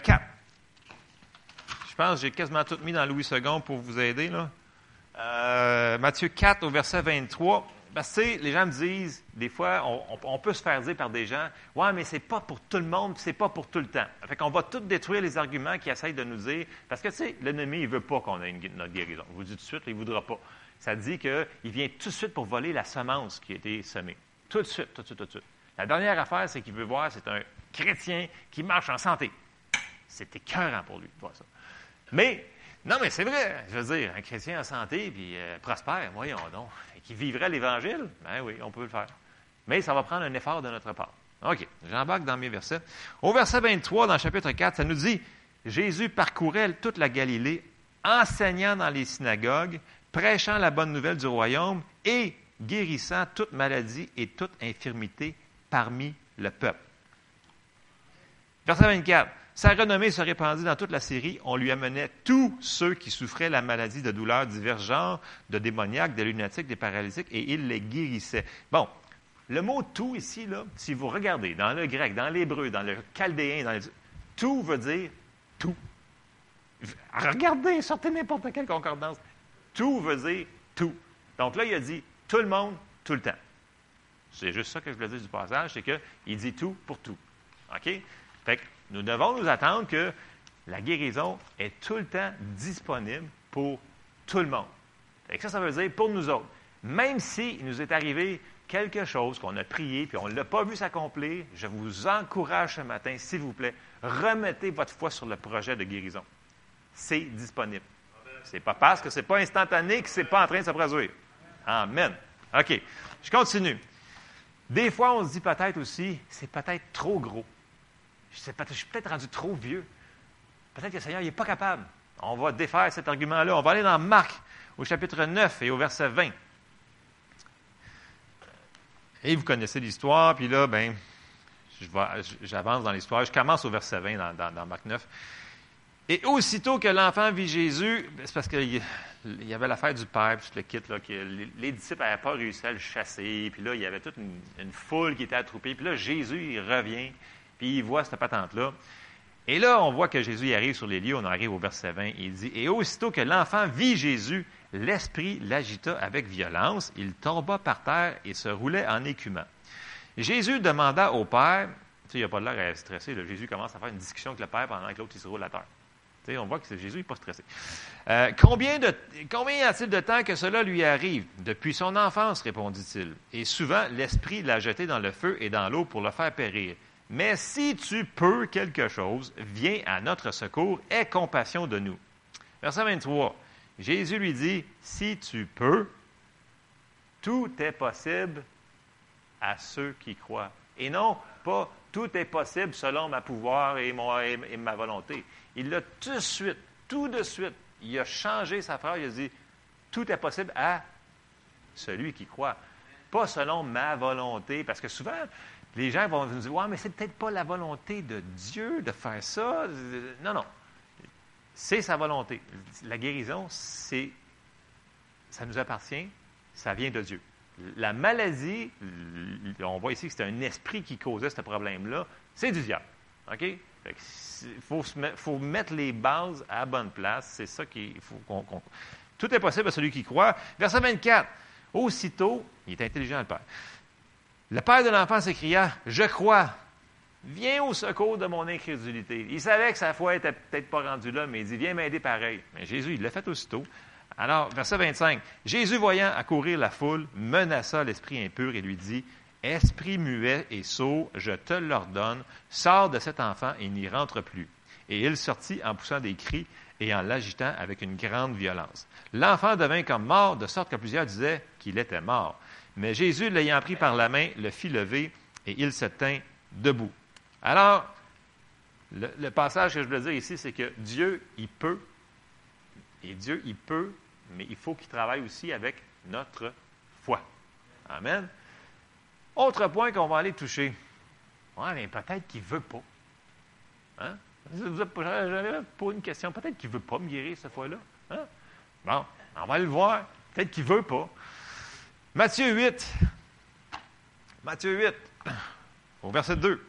je pense que j'ai quasiment tout mis dans Louis II pour vous aider. Là. Matthieu 4 au verset 23. Parce que, les gens me disent, des fois, on, peut se faire dire par des gens, ouais, mais c'est pas pour tout le monde, c'est pas pour tout le temps. Fait qu'on va tout détruire les arguments qui essayent de nous dire, parce que, tu sais, l'ennemi, il veut pas qu'on ait une, notre guérison. Je vous dis tout de suite, il voudra pas. Ça dit qu'il vient tout de suite pour voler la semence qui a été semée. Tout de suite, tout de suite, tout de suite. La dernière affaire, c'est qu'il veut voir, c'est un chrétien qui marche en santé. C'est écœurant pour lui de voir ça. Mais, non, mais c'est vrai. Je veux dire, un chrétien en santé, puis euh, prospère, voyons donc qui vivrait l'Évangile, ben oui, on peut le faire. Mais ça va prendre un effort de notre part. OK, j'embarque dans mes versets. Au verset 23, dans le chapitre 4, ça nous dit Jésus parcourait toute la Galilée, enseignant dans les synagogues, prêchant la bonne nouvelle du royaume et guérissant toute maladie et toute infirmité parmi le peuple. Verset 24. Sa renommée se répandit dans toute la Syrie. On lui amenait tous ceux qui souffraient la maladie de douleurs divers genres, de démoniaques, de lunatiques, des paralytiques, et il les guérissait. Bon, le mot tout ici, là, si vous regardez dans le grec, dans l'hébreu, dans le chaldéen, dans tout veut dire tout. Regardez, sortez n'importe quelle concordance. Tout veut dire tout. Donc là, il a dit tout le monde, tout le temps. C'est juste ça que je voulais dire du passage, c'est qu'il dit tout pour tout. OK? Fait que nous devons nous attendre que la guérison est tout le temps disponible pour tout le monde. Fait que ça, ça veut dire pour nous autres. Même s'il nous est arrivé quelque chose qu'on a prié puis on ne l'a pas vu s'accomplir, je vous encourage ce matin, s'il vous plaît, remettez votre foi sur le projet de guérison. C'est disponible. C'est pas parce que c'est pas instantané que c'est pas en train de se produire. Amen. OK. Je continue. Des fois, on se dit peut-être aussi, c'est peut-être trop gros. Je, suis peut-être rendu trop vieux. Peut-être que le Seigneur n'est pas capable. On va défaire cet argument-là. On va aller dans Marc, au chapitre 9 et au verset 20. Et vous connaissez l'histoire, puis là, ben, j'avance dans l'histoire. Je commence au verset 20 dans, dans, Marc 9. Et aussitôt que l'enfant vit Jésus, ben, c'est parce qu'il y avait l'affaire du Père, puis tout le kit, là, que les, disciples n'avaient pas réussi à le chasser, puis là, il y avait toute une, foule qui était attroupée, puis là, Jésus, il revient, puis il voit cette patente-là. Et là, on voit que Jésus arrive sur les lieux, on arrive au verset 20, il dit, Et aussitôt que l'enfant vit Jésus, l'esprit l'agita avec violence, il tomba par terre et se roulait en écumant. Jésus demanda au Père, tu sais, il n'a pas l'air stressé, Jésus commence à faire une discussion avec le Père pendant que l'autre se roule à terre. On voit que Jésus n'est pas stressé. Euh, combien, de, combien a-t-il de temps que cela lui arrive? Depuis son enfance, répondit-il. Et souvent, l'Esprit l'a jeté dans le feu et dans l'eau pour le faire périr. Mais si tu peux quelque chose, viens à notre secours, aie compassion de nous. Verset 23. Jésus lui dit, si tu peux, tout est possible à ceux qui croient. Et non pas tout est possible selon ma pouvoir et, et ma volonté. Il l'a tout de suite, tout de suite, il a changé sa phrase, il a dit, tout est possible à celui qui croit. Pas selon ma volonté, parce que souvent, les gens vont nous dire, ouais, mais c'est peut-être pas la volonté de Dieu de faire ça. Non, non. C'est sa volonté. La guérison, c'est, ça nous appartient, ça vient de Dieu. La maladie, on voit ici que c'est un esprit qui causait ce problème-là, c'est du diable. OK? Il faut, mettre les bases à bonne place. C'est ça qu'il faut Tout est possible à celui qui croit. Verset 24. Aussitôt, il est intelligent le Père. Le père de l'enfant s'écria Je crois, viens au secours de mon incrédulité. Il savait que sa foi était peut-être pas rendue là, mais il dit Viens m'aider pareil. Mais Jésus, il l'a fait aussitôt. Alors, verset 25 Jésus, voyant accourir la foule, menaça l'esprit impur et lui dit Esprit muet et sot, je te l'ordonne, sors de cet enfant et n'y rentre plus. Et il sortit en poussant des cris et en l'agitant avec une grande violence. L'enfant devint comme mort, de sorte que plusieurs disaient qu'il était mort. Mais Jésus, l'ayant pris par la main, le fit lever et il se tint debout. Alors, le, passage que je veux dire ici, c'est que Dieu, il peut, et Dieu, il peut, mais il faut qu'il travaille aussi avec notre foi. Amen. Autre point qu'on va aller toucher. Oui, mais peut-être qu'il ne veut pas. Hein? Vous avez posé une question. Peut-être qu'il ne veut pas me guérir cette fois-là. Hein? Bon, on va le voir. Peut-être qu'il ne veut pas. Matthieu 8. Matthieu 8, au verset 2.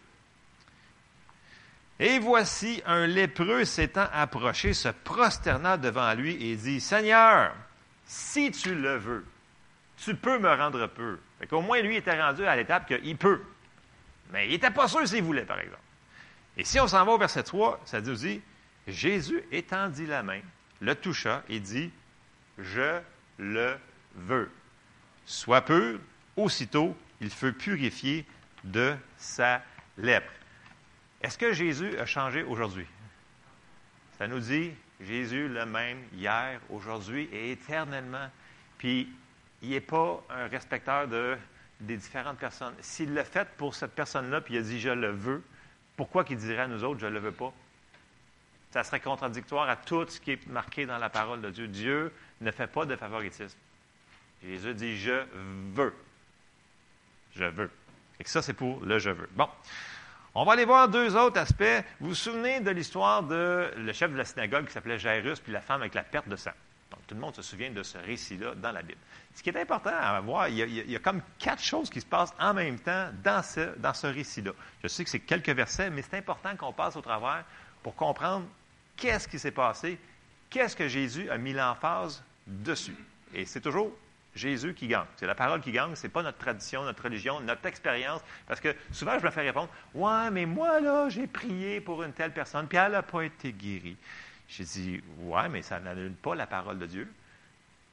Et voici un lépreux s'étant approché, se prosterna devant lui et dit Seigneur, si tu le veux, tu peux me rendre peu. Fait qu'au moins, lui était rendu à l'étape qu'il peut. Mais il n'était pas sûr s'il voulait, par exemple. Et si on s'en va au verset 3, ça nous dit Jésus étendit la main, le toucha et dit Je le veux. Soit pur, aussitôt il fut purifié de sa lèpre. Est-ce que Jésus a changé aujourd'hui? Ça nous dit Jésus le même hier, aujourd'hui et éternellement. Puis, il n'est pas un respecteur de, des différentes personnes. S'il l'a fait pour cette personne-là, puis il a dit je le veux, pourquoi qu'il dirait à nous autres je ne le veux pas? Ça serait contradictoire à tout ce qui est marqué dans la parole de Dieu. Dieu ne fait pas de favoritisme. Jésus dit Je veux. Je veux. Et ça, c'est pour le je veux. Bon. On va aller voir deux autres aspects. Vous vous souvenez de l'histoire de le chef de la synagogue qui s'appelait Jairus, puis la femme avec la perte de sang? Donc, tout le monde se souvient de ce récit-là dans la Bible. Ce qui est important à voir, il y, a, comme quatre choses qui se passent en même temps dans ce, dans ce récit-là. Je sais que c'est quelques versets, mais c'est important qu'on passe au travers pour comprendre qu'est-ce qui s'est passé, qu'est-ce que Jésus a mis l'emphase dessus. Et c'est toujours Jésus qui gagne. C'est la parole qui gagne, c'est pas notre tradition, notre religion, notre expérience. Parce que souvent, je me fais répondre Ouais, mais moi, là, j'ai prié pour une telle personne, puis elle n'a pas été guérie. J'ai dit Ouais, mais ça n'annule pas la parole de Dieu.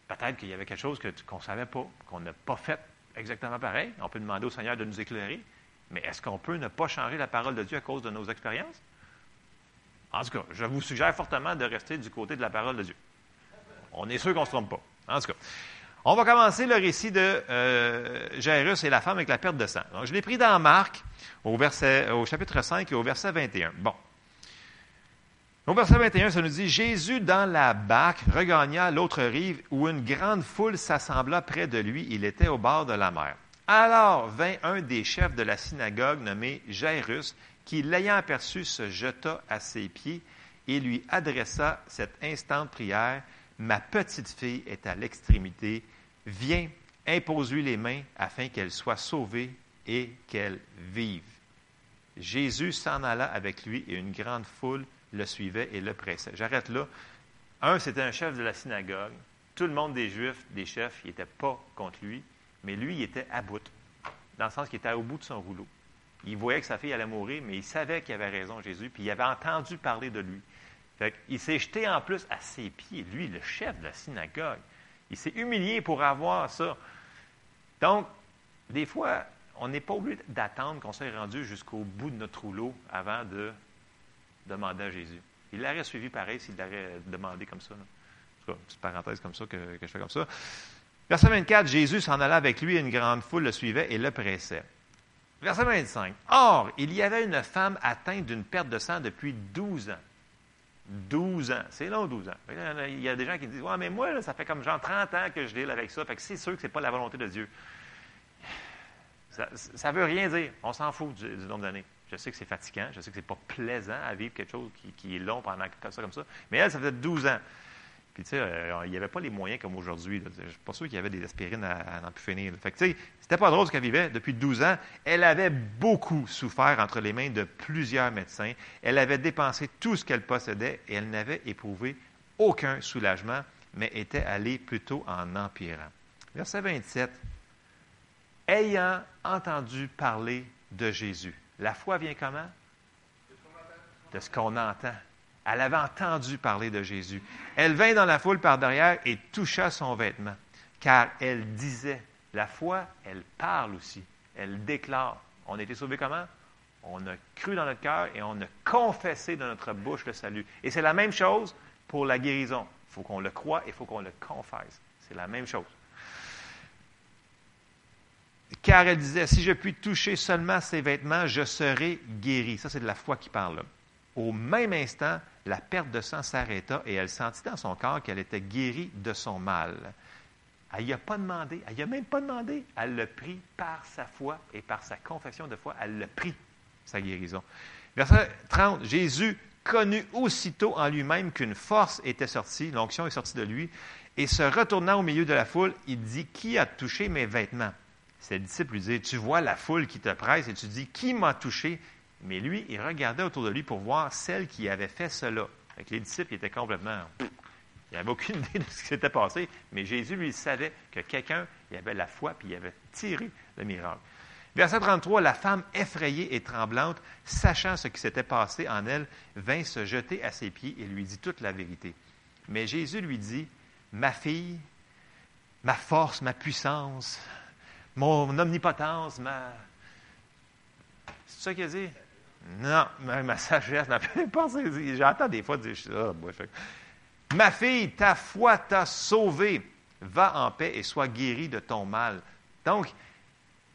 Peut-être qu'il y avait quelque chose qu'on ne savait pas, qu'on n'a pas fait exactement pareil. On peut demander au Seigneur de nous éclairer. Mais est-ce qu'on peut ne pas changer la parole de Dieu à cause de nos expériences? En tout cas, je vous suggère fortement de rester du côté de la parole de Dieu. On est sûr qu'on ne se trompe pas. En tout cas. On va commencer le récit de euh, Jairus et la femme avec la perte de sang. Je l'ai pris dans Marc, au, au chapitre 5 et au verset 21. Bon. Au verset 21, ça nous dit Jésus, dans la barque, regagna l'autre rive où une grande foule s'assembla près de lui. Il était au bord de la mer. Alors vint un des chefs de la synagogue nommé Jairus, qui, l'ayant aperçu, se jeta à ses pieds et lui adressa cette instante prière Ma petite fille est à l'extrémité. Viens, impose-lui les mains afin qu'elle soit sauvée et qu'elle vive. Jésus s'en alla avec lui et une grande foule le suivait et le pressait. J'arrête là. Un, c'était un chef de la synagogue. Tout le monde des Juifs, des chefs, n'était pas contre lui, mais lui, il était à bout, dans le sens qu'il était au bout de son rouleau. Il voyait que sa fille allait mourir, mais il savait qu'il avait raison, Jésus, puis il avait entendu parler de lui. Il s'est jeté en plus à ses pieds, lui, le chef de la synagogue. Il s'est humilié pour avoir ça. Donc, des fois, on n'est pas obligé d'attendre qu'on soit rendu jusqu'au bout de notre rouleau avant de demander à Jésus. Il l'aurait suivi pareil s'il l'aurait demandé comme ça. C'est une petite parenthèse comme ça que, que, je fais comme ça. Verset 24, Jésus s'en alla avec lui et une grande foule le suivait et le pressait. Verset 25. Or, il y avait une femme atteinte d'une perte de sang depuis 12 ans. 12 ans. C'est long, 12 ans. Il y a des gens qui disent Ouais, mais moi, ça fait comme genre 30 ans que je deal avec ça. Fait que c'est sûr que ce n'est pas la volonté de Dieu. Ça ne veut rien dire. On s'en fout du, nombre d'années. Je sais que c'est fatigant. Je sais que ce n'est pas plaisant à vivre quelque chose qui, est long pendant comme ça, comme ça. Mais elle, ça faisait 12 ans. Euh, il n'y avait pas les moyens comme aujourd'hui. Je ne suis pas sûr qu'il y avait des aspirines à, n'en plus finir. Fait c'était pas drôle ce qu'elle vivait. Depuis 12 ans, elle avait beaucoup souffert entre les mains de plusieurs médecins. Elle avait dépensé tout ce qu'elle possédait et elle n'avait éprouvé aucun soulagement, mais était allée plutôt en empirant. Verset 27. Ayant entendu parler de Jésus. La foi vient comment? De ce qu'on entend. Elle avait entendu parler de Jésus. Elle vint dans la foule par derrière et toucha son vêtement, car elle disait, la foi, elle parle aussi, elle déclare. On a été sauvés comment? On a cru dans notre cœur et on a confessé dans notre bouche le salut. Et c'est la même chose pour la guérison. Il faut qu'on le croie et il faut qu'on le confesse. C'est la même chose car elle disait, si je puis toucher seulement ses vêtements, je serai guéri. Ça, c'est de la foi qui parle. Au même instant, la perte de sang s'arrêta et elle sentit dans son corps qu'elle était guérie de son mal. Elle n'y a pas demandé, elle n'y a même pas demandé. Elle le prit par sa foi et par sa confession de foi. Elle le prit, sa guérison. Verset 30, Jésus connut aussitôt en lui-même qu'une force était sortie, l'onction est sortie de lui, et se retournant au milieu de la foule, il dit, Qui a touché mes vêtements? ses disciples lui disaient, tu vois la foule qui te presse et tu dis, qui m'a touché? Mais lui, il regardait autour de lui pour voir celle qui avait fait cela. Les disciples, étaient complètement... Il n'avait aucune idée de ce qui s'était passé, mais Jésus, lui, savait que quelqu'un, il avait la foi, puis il avait tiré le miracle. Verset 33, la femme effrayée et tremblante, sachant ce qui s'était passé en elle, vint se jeter à ses pieds et lui dit toute la vérité. Mais Jésus lui dit, ma fille, ma force, ma puissance, mon omnipotence, ma. C'est ça qu'il a dit? Non, ma, sagesse, ma pensée. J'entends des fois dire ça. ma fille, ta foi t'a sauvée. Va en paix et sois guérie de ton mal. Donc,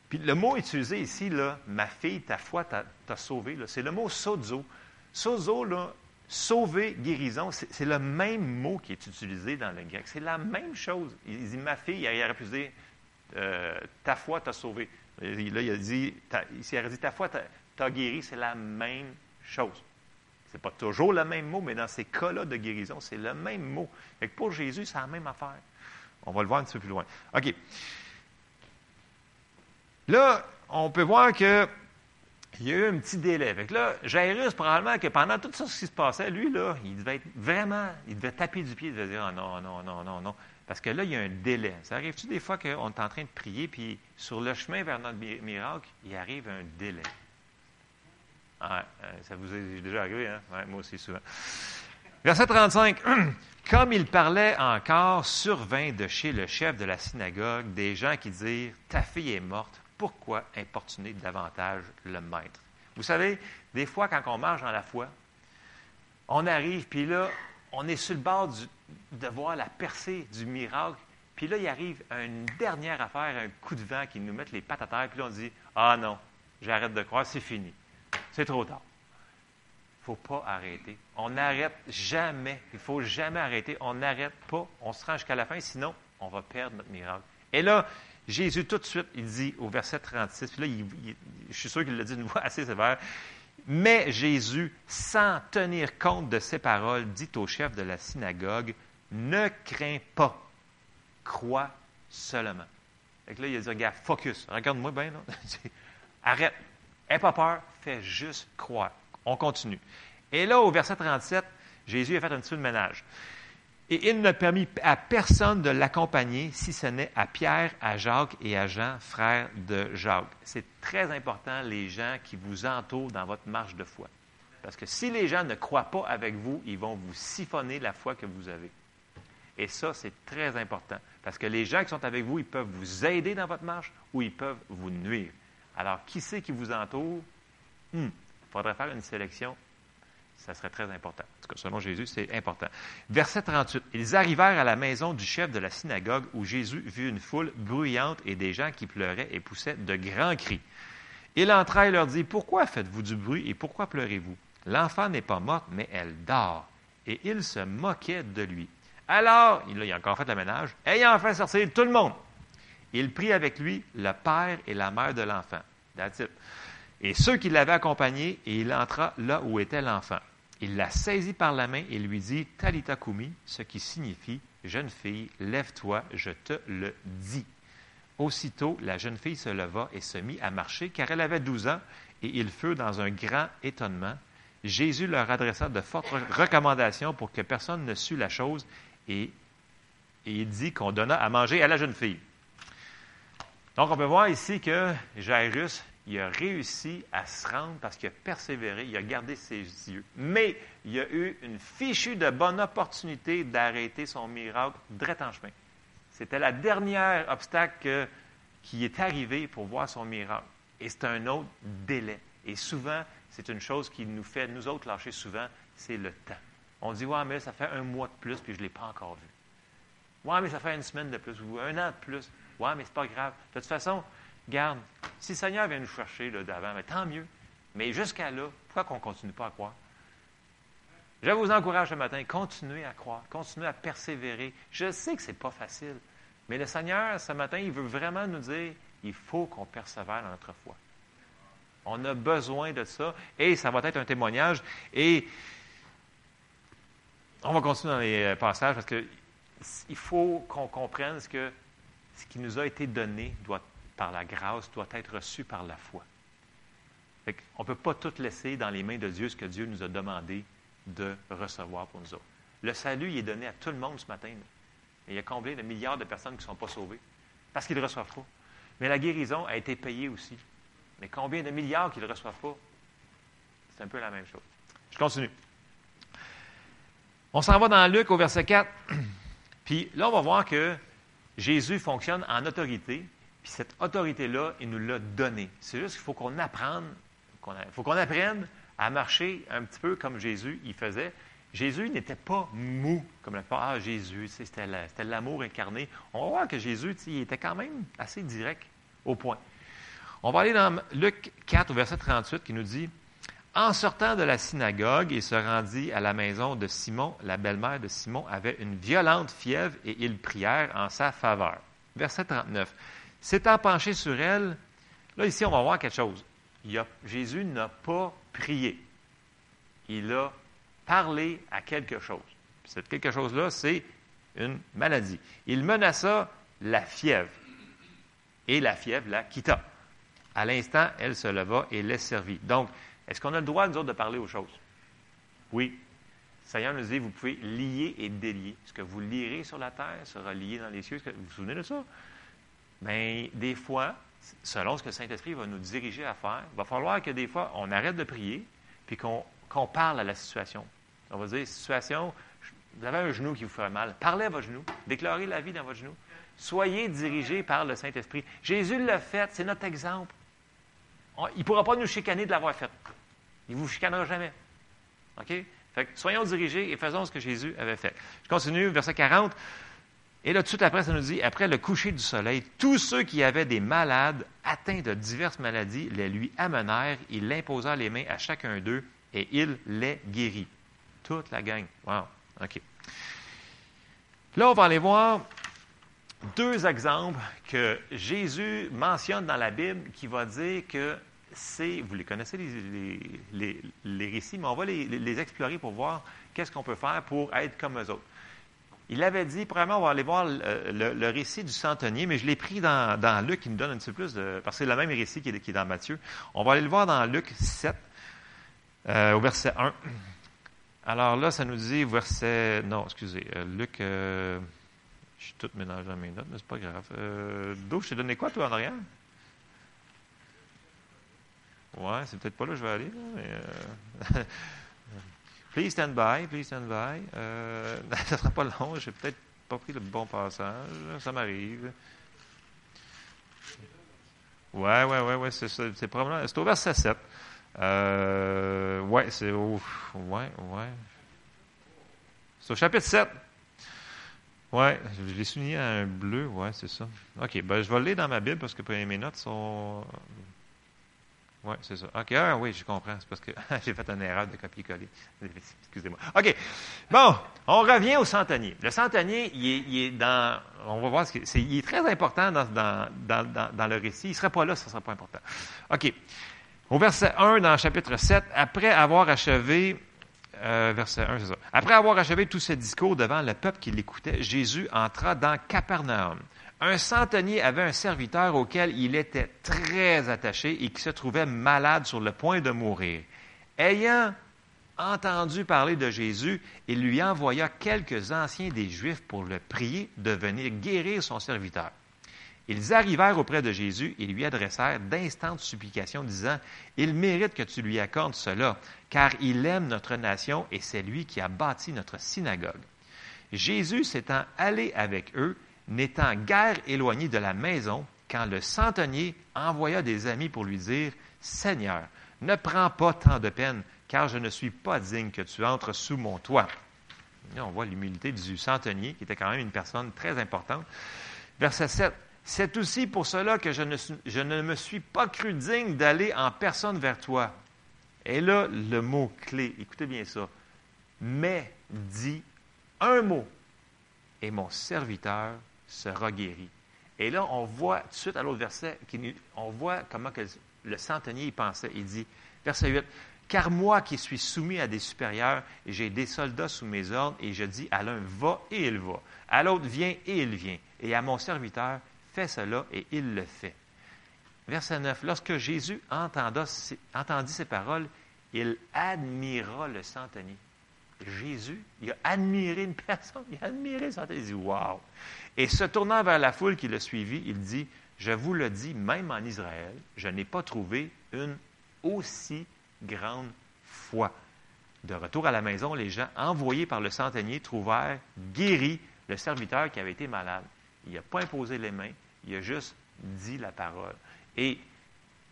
puis le mot utilisé ici, là, ma fille, ta foi t'a sauvée, c'est le mot sozo. Sozo, là, sauver, guérison, c'est le même mot qui est utilisé dans le grec. C'est la même chose. Il dit ma fille, il aurait pu dire euh, ta foi t'a sauvé. Là, il a dit, il a dit, ta foi t'as guéri, c'est la même chose. C'est pas toujours le même mot, mais dans ces cas-là de guérison, c'est le même mot. Fait que pour Jésus, c'est la même affaire. On va le voir un petit peu plus loin. OK. Là, on peut voir que il y a eu un petit délai. Fait que là, Jairus, probablement que pendant tout ça, ce qui se passait, lui, là, il devait être vraiment, il devait taper du pied, il devait dire, oh, non, non, non, non, non. Parce que là, il y a un délai. Ça arrive-tu des fois qu'on est en train de prier, puis sur le chemin vers notre miracle, il arrive un délai? Ah, ça vous est déjà arrivé, hein? moi aussi, souvent. Verset 35. Comme il parlait encore, survint de chez le chef de la synagogue des gens qui dirent Ta fille est morte, pourquoi importuner davantage le maître Vous savez, des fois, quand on marche dans la foi, on arrive, puis là, on est sur le bord de voir la percée du miracle, puis là, il arrive une dernière affaire, un coup de vent qui nous met les pattes à terre, puis là, on dit Ah non, j'arrête de croire, c'est fini. C'est trop tard. Il ne faut pas arrêter. On n'arrête jamais. Il ne faut jamais arrêter. On n'arrête pas. On se rend jusqu'à la fin, sinon on va perdre notre miracle. Et là, Jésus, tout de suite, il dit au verset 36, puis là, je suis sûr qu'il le dit d'une voix assez sévère, mais Jésus, sans tenir compte de ces paroles, dit au chef de la synagogue, ne crains pas, crois seulement. Et là, il a dit, regarde, focus, regarde-moi bien, là. arrête, n'aie pas peur, fais juste croire. On continue. Et là, au verset 37, Jésus a fait un petit peu de ménage. Et il ne permit à personne de l'accompagner, si ce n'est à Pierre, à Jacques et à Jean, frères de Jacques. C'est très important, les gens qui vous entourent dans votre marche de foi. Parce que si les gens ne croient pas avec vous, ils vont vous siphonner la foi que vous avez. Et ça, c'est très important. Parce que les gens qui sont avec vous, ils peuvent vous aider dans votre marche ou ils peuvent vous nuire. Alors, qui c'est qui vous entoure? Il hmm, faudrait faire une sélection ça serait très important. En tout cas, selon Jésus, c'est important. Verset 38. Ils arrivèrent à la maison du chef de la synagogue où Jésus vit une foule bruyante et des gens qui pleuraient et poussaient de grands cris. Il entra et leur dit, Pourquoi faites-vous du bruit et pourquoi pleurez-vous? L'enfant n'est pas morte, mais elle dort. Et il se moquait de lui. Alors, il a encore fait le ménage, ayant fait sortir tout le monde, il prit avec lui le père et la mère de l'enfant. Et ceux qui l'avaient accompagné, et il entra là où était l'enfant. Il la saisit par la main et lui dit Talita Kumi, ce qui signifie Jeune fille, lève-toi, je te le dis. Aussitôt, la jeune fille se leva et se mit à marcher, car elle avait douze ans, et ils furent dans un grand étonnement. Jésus leur adressa de fortes recommandations pour que personne ne sût la chose, et, et il dit qu'on donna à manger à la jeune fille. Donc, on peut voir ici que Jairus il a réussi à se rendre parce qu'il a persévéré, il a gardé ses yeux. Mais il a eu une fichue de bonne opportunité d'arrêter son miracle direct en chemin. C'était la dernière obstacle qui est arrivé pour voir son miracle. Et c'est un autre délai. Et souvent, c'est une chose qui nous fait, nous autres, lâcher souvent, c'est le temps. On dit, ouais, mais ça fait un mois de plus, puis je ne l'ai pas encore vu. Ouais, mais ça fait une semaine de plus, ou un an de plus. Ouais, mais c'est pas grave. De toute façon, Garde, si le Seigneur vient nous chercher d'avant, tant mieux. Mais jusqu'à là, pourquoi qu'on ne continue pas à croire? Je vous encourage ce matin, continuez à croire, continuez à persévérer. Je sais que ce n'est pas facile, mais le Seigneur, ce matin, il veut vraiment nous dire, il faut qu'on persévère dans notre foi. On a besoin de ça, et ça va être un témoignage. Et on va continuer dans les euh, passages parce qu'il faut qu'on comprenne ce que ce qui nous a été donné par la grâce doit être reçu par la foi. on ne peut pas tout laisser dans les mains de Dieu ce que Dieu nous a demandé de recevoir pour nous autres. Le salut il est donné à tout le monde ce matin. Il y a combien de milliards de personnes qui ne sont pas sauvées? Parce qu'ils ne le reçoivent pas. Mais la guérison a été payée aussi. Mais combien de milliards qui ne le reçoivent pas? C'est un peu la même chose. Je continue. On s'en va dans Luc au verset 4. Puis là, on va voir que Jésus fonctionne en autorité, puis cette autorité-là, il nous l'a donnée. C'est juste qu'il faut qu'on apprenne, faut qu'on apprenne à marcher un petit peu comme Jésus il faisait. Jésus n'était pas mou, comme plupart. Ah, Jésus, c'était l'amour incarné. On va voir que Jésus, il était quand même assez direct au point. On va aller dans Luc 4, verset 38, qui nous dit En sortant de la synagogue, il se rendit à la maison de Simon. La belle-mère de Simon avait une violente fièvre et ils prièrent en sa faveur. Verset 39. S'étant penché sur elle, là, ici, on va voir quelque chose. Jésus n'a pas prié. Il a parlé à quelque chose. Cette quelque chose-là, c'est une maladie. Il menaça la fièvre. Et la fièvre la quitta. À l'instant, elle se leva et les servit. Donc, est-ce qu'on a le droit, nous autres, de parler aux choses? Oui. Seigneur nous dit, vous pouvez lier et délier. Ce que vous lirez sur la terre sera lié dans les cieux. Vous vous souvenez de ça? Mais des fois, selon ce que le Saint-Esprit va nous diriger à faire, il va falloir que des fois, on arrête de prier, puis qu'on parle à la situation. On va dire, situation, vous avez un genou qui vous fait mal. Parlez à votre genou. Déclarez la vie dans votre genou. Soyez dirigés par le Saint-Esprit. Jésus l'a fait, c'est notre exemple. Il ne pourra pas nous chicaner de l'avoir fait. Il ne vous chicanera jamais. OK? Fait soyons dirigés et faisons ce que Jésus avait fait. Je continue, verset 40. Et là, tout de suite après, ça nous dit, après le coucher du soleil, tous ceux qui avaient des malades atteints de diverses maladies les lui amenèrent, il imposa les mains à chacun d'eux et il les guérit. Toute la gang. Wow. OK. Là, on va aller voir deux exemples que Jésus mentionne dans la Bible qui va dire que c'est, vous les connaissez les, les, récits, mais on va les, explorer pour voir qu'est-ce qu'on peut faire pour être comme eux autres. Il avait dit, premièrement, on va aller voir le, récit du centenier, mais je l'ai pris dans, Luc qui nous donne un petit peu plus de. Parce que c'est le même récit qui est, qui est, dans Matthieu. On va aller le voir dans Luc 7, euh, au verset 1. Alors là, ça nous dit, verset. Non, excusez, euh, Luc. Euh, je suis tout mélangé dans mes notes, mais c'est pas grave. Euh, D'où je t'ai donné quoi, toi, en arrière? Ouais, c'est peut-être pas là que je vais aller, mais. Euh, please stand by, please stand by. Euh, ça sera pas long, j'ai peut-être pas pris le bon passage. Ça m'arrive. Ouais, ouais, ouais, ouais, c'est. C'est probablement. C'est au verset 7. Euh, ouais, c'est au. Ouais, ouais. C'est au chapitre 7. Oui, je l'ai souligné en bleu, oui, c'est ça. OK, ben, je vais le lire dans ma Bible parce que mes notes sont. Oui, c'est ça. OK, ah, oui, je comprends. C'est parce que j'ai fait une erreur de copier-coller. Excusez-moi. OK. Bon, on revient au centenier. Le centenier, il est, dans. On va voir ce que. Il est très important dans, dans, dans, dans le récit. Il ne serait pas là, ça ne serait pas important. OK. Au verset 1, dans le chapitre 7, après avoir achevé euh, verset 1, c'est ça. Après avoir achevé tous ses discours devant le peuple qui l'écoutait, Jésus entra dans Capernaum. Un centenier avait un serviteur auquel il était très attaché et qui se trouvait malade sur le point de mourir. Ayant entendu parler de Jésus, il lui envoya quelques anciens des Juifs pour le prier de venir guérir son serviteur. Ils arrivèrent auprès de Jésus et lui adressèrent d'instantes supplications, disant, Il mérite que tu lui accordes cela, car il aime notre nation et c'est lui qui a bâti notre synagogue. Jésus s'étant allé avec eux, n'étant guère éloigné de la maison, quand le centenier envoya des amis pour lui dire, Seigneur, ne prends pas tant de peine, car je ne suis pas digne que tu entres sous mon toit. on voit l'humilité du centenier, qui était quand même une personne très importante. Verset 7. C'est aussi pour cela que je ne, me suis pas cru digne d'aller en personne vers toi. Et là, le mot clé, écoutez bien ça. Mais dit un mot, et mon serviteur sera guéri. Et là, on voit tout de suite à l'autre verset, on voit comment le centenier y pensait. Il dit, verset 8, Car moi qui suis soumis à des supérieurs, j'ai des soldats sous mes ordres, et je dis à l'un, va, et il va. À l'autre, viens, et il vient. Et à mon serviteur, fait cela et il le fait. Verset 9. Lorsque Jésus entendit ces paroles, il admira le centenier. Jésus, il a admiré une personne, il a admiré le centenier. Il dit Waouh Et se tournant vers la foule qui le suivit, il dit Je vous le dis, même en Israël, je n'ai pas trouvé une aussi grande foi. De retour à la maison, les gens envoyés par le centenier trouvèrent guéri le serviteur qui avait été malade. Il n'a pas imposé les mains, il a juste dit la parole. Et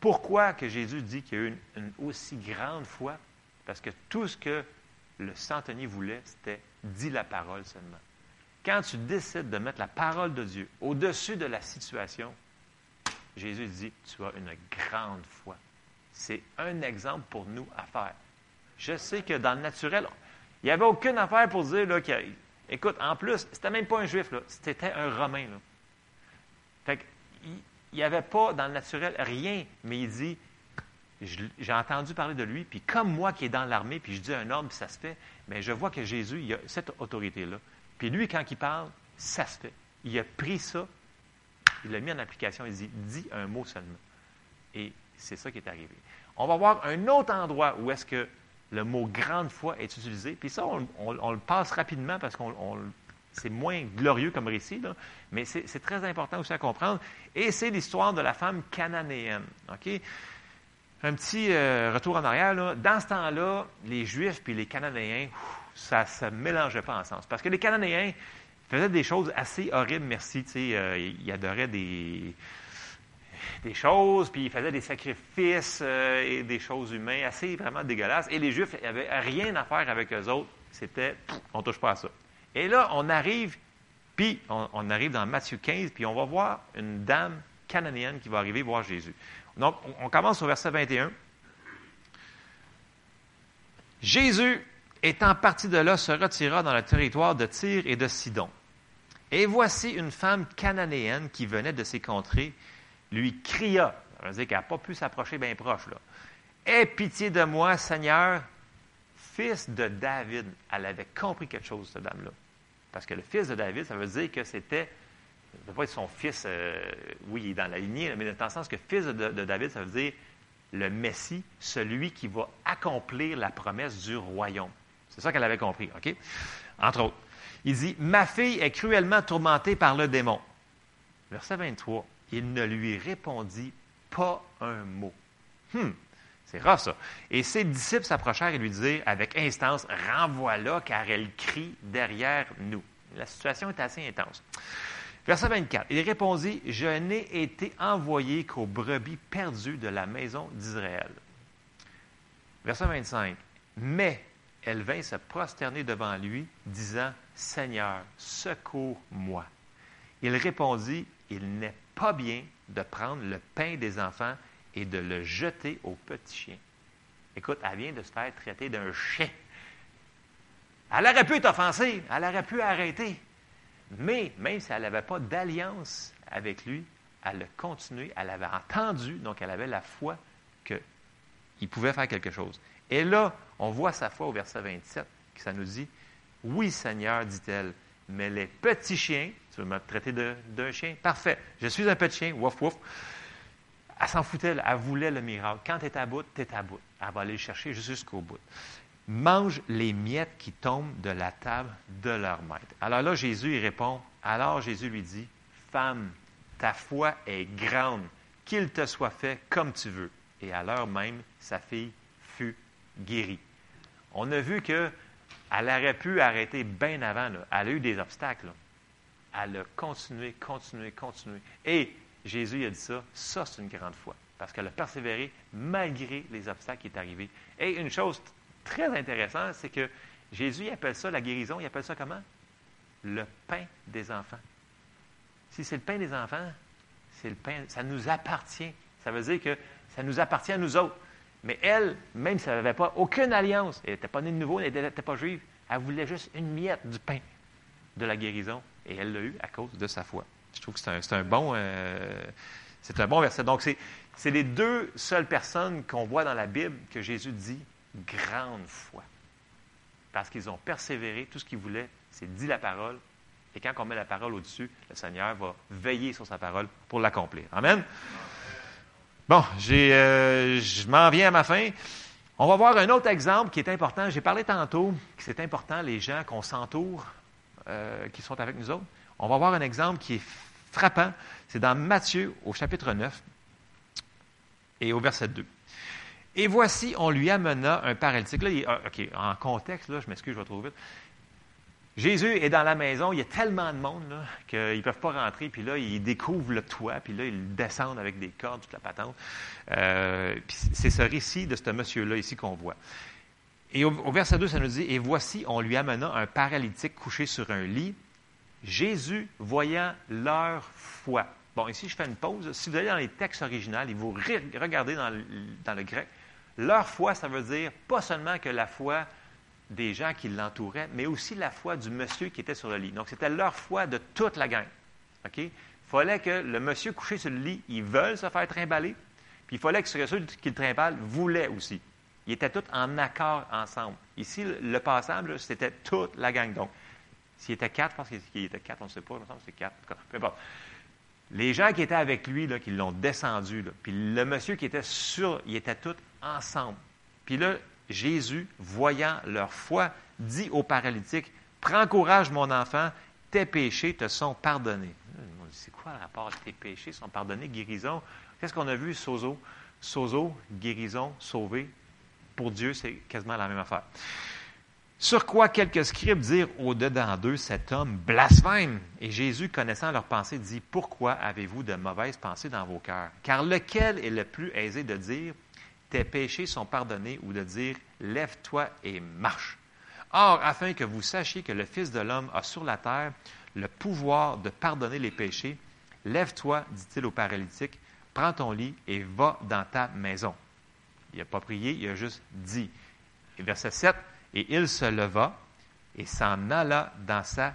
pourquoi que Jésus dit qu'il y a eu une, aussi grande foi? Parce que tout ce que le centenier voulait, c'était dit la parole seulement. Quand tu décides de mettre la parole de Dieu au-dessus de la situation, Jésus dit, tu as une grande foi. C'est un exemple pour nous à faire. Je sais que dans le naturel, il n'y avait aucune affaire pour dire, là, écoute, en plus, c'était même pas un juif, c'était un romain. Là. Qu'il n'y avait pas dans le naturel rien, mais il dit j'ai entendu parler de lui, puis comme moi qui est dans l'armée, puis je dis un puis ça se fait, mais je vois que Jésus, il a cette autorité-là. Puis lui, quand il parle, ça se fait. Il a pris ça, il l'a mis en application, il dit, dis un mot seulement. Et c'est ça qui est arrivé. On va voir un autre endroit où est-ce que le mot grande foi est utilisé. Puis ça, on, le passe rapidement parce qu'on c'est moins glorieux comme récit, mais c'est très important aussi à comprendre. Et c'est l'histoire de la femme cananéenne. Un petit euh, retour en arrière. Dans ce temps-là, les Juifs puis les Cananéens, ça ne se mélangeait pas ensemble. Parce que les Cananéens faisaient des choses assez horribles, merci. Euh, ils adoraient des, choses, puis ils faisaient des sacrifices euh, et des choses humaines assez vraiment dégueulasses. Et les Juifs n'avaient rien à faire avec eux autres. C'était, on touche pas à ça. Et là, on arrive, puis on, arrive dans Matthieu 15, puis on va voir une dame cananéenne qui va arriver voir Jésus. Donc, on, commence au verset 21. Jésus, étant parti de là, se retira dans le territoire de Tyr et de Sidon. Et voici une femme cananéenne qui venait de ces contrées, lui cria, ça veut dire qu'elle n'a pas pu s'approcher bien proche, là. Aie pitié de moi, Seigneur, fils de David. Elle avait compris quelque chose, cette dame-là. Parce que le fils de David, ça veut dire que c'était, ça ne veut pas être son fils, euh, oui, il est dans la lignée, mais dans le sens que fils de, David, ça veut dire le Messie, celui qui va accomplir la promesse du royaume. C'est ça qu'elle avait compris, OK? Entre autres. Il dit, ma fille est cruellement tourmentée par le démon. Verset 23, il ne lui répondit pas un mot. Hum, c'est rare, ça. Et ses disciples s'approchèrent et lui dirent avec instance Renvoie-la, car elle crie derrière nous. La situation est assez intense. Verset 24. Il répondit Je n'ai été envoyé qu'aux brebis perdues de la maison d'Israël. Verset 25. Mais elle vint se prosterner devant lui, disant Seigneur, secours-moi. Il répondit Il n'est pas bien de prendre le pain des enfants et de le jeter au petit chien. Écoute, elle vient de se faire traiter d'un chien. Elle aurait pu être offensée, elle aurait pu arrêter. Mais même si elle n'avait pas d'alliance avec lui, elle a continué, elle avait entendu, donc elle avait la foi qu'il pouvait faire quelque chose. Et là, on voit sa foi au verset 27, qui ça nous dit Oui, Seigneur, dit-elle, mais les petits chiens, tu veux me traiter d'un chien Parfait, je suis un petit chien, wouf, wouf. Elle s'en foutait, elle, voulait le miracle. Quand tu es à bout, tu es à bout. Elle va aller le chercher jusqu'au bout. Mange les miettes qui tombent de la table de leur maître. Alors là, Jésus, il répond, alors Jésus lui dit, Femme, ta foi est grande, qu'il te soit fait comme tu veux. Et à l'heure même, sa fille fut guérie. On a vu qu'elle aurait pu arrêter bien avant. Elle a eu des obstacles. Elle a continué, continué, continué. Et Jésus a dit ça, ça c'est une grande foi, parce qu'elle a persévéré malgré les obstacles qui est arrivés. Et une chose très intéressante, c'est que Jésus appelle ça la guérison, il appelle ça comment? Le pain des enfants. Si c'est le pain des enfants, c'est le pain, ça nous appartient. Ça veut dire que ça nous appartient à nous autres. Mais elle, même si elle n'avait pas aucune alliance, elle n'était pas née de nouveau, elle n'était pas juive, elle voulait juste une miette du pain de la guérison. Et elle l'a eu à cause de sa foi. Je trouve que c'est un, bon, euh, un bon verset. Donc, c'est les deux seules personnes qu'on voit dans la Bible que Jésus dit grande foi. Parce qu'ils ont persévéré, tout ce qu'ils voulaient, c'est dit la parole. Et quand on met la parole au-dessus, le Seigneur va veiller sur sa parole pour l'accomplir. Amen? Bon, euh, je m'en viens à ma fin. On va voir un autre exemple qui est important. J'ai parlé tantôt que c'est important, les gens qu'on s'entoure, euh, qui sont avec nous autres. On va voir un exemple qui est frappant. C'est dans Matthieu au chapitre 9 et au verset 2. Et voici, on lui amena un paralytique. Là, ah, OK, en contexte, là, je m'excuse, je vais trop vite. Jésus est dans la maison, il y a tellement de monde qu'ils ne peuvent pas rentrer, puis là, ils découvrent le toit, puis là, ils descendent avec des cordes, toute la patente. Euh, c'est ce récit de ce monsieur-là ici qu'on voit. Et au, au, verset 2, ça nous dit, Et voici, on lui amena un paralytique couché sur un lit, Jésus, voyant leur foi. Bon, ici, je fais une pause. Si vous allez dans les textes originaux et vous regardez dans le, grec, leur foi, ça veut dire pas seulement que la foi des gens qui l'entouraient, mais aussi la foi du monsieur qui était sur le lit. Donc, c'était leur foi de toute la gang. OK? Il fallait que le monsieur couché sur le lit, il veulent se faire trimballer, puis Puis il fallait que ceux qui le trimballent voulaient aussi. Ils étaient tous en accord ensemble. Ici, le passable, c'était toute la gang. Donc, s'il était quatre, je pense qu'il était quatre, on ne sait pas, il me semble que c'est quatre. Peu importe. Les gens qui étaient avec lui, qui l'ont descendu, puis le monsieur qui était sur, ils étaient tous ensemble. Puis là, Jésus, voyant leur foi, dit aux paralytiques, Prends courage, mon enfant, tes péchés te sont pardonnés. C'est quoi le rapport tes péchés sont pardonnés, guérison? Qu'est-ce qu'on a vu, sozo? Sozo, guérison, sauvé. Pour Dieu, c'est quasiment la même affaire. Sur quoi quelques scribes dirent au-dedans d'eux, cet homme blasphème. Et Jésus, connaissant leurs pensées, dit, Pourquoi avez-vous de mauvaises pensées dans vos cœurs? Car lequel est le plus aisé de dire, Tes péchés sont pardonnés, ou de dire, Lève-toi et marche? Or, afin que vous sachiez que le Fils de l'homme a sur la terre le pouvoir de pardonner les péchés, lève-toi, dit-il au paralytique, prends ton lit et va dans ta maison. Il n'a pas prié, il a juste dit. Et verset 7, et il se leva et s'en alla dans sa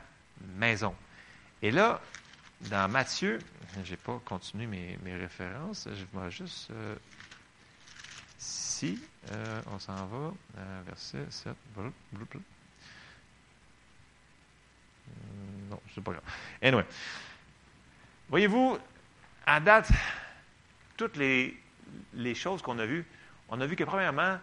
maison. Et là, dans Matthieu, je n'ai pas continué mes, références, je vais juste. Euh, si, euh, on s'en va, euh, verset 7. Non, je sais pas grave. Anyway. Voyez-vous, à date, toutes les, les choses qu'on a vues, on a vu que premièrement,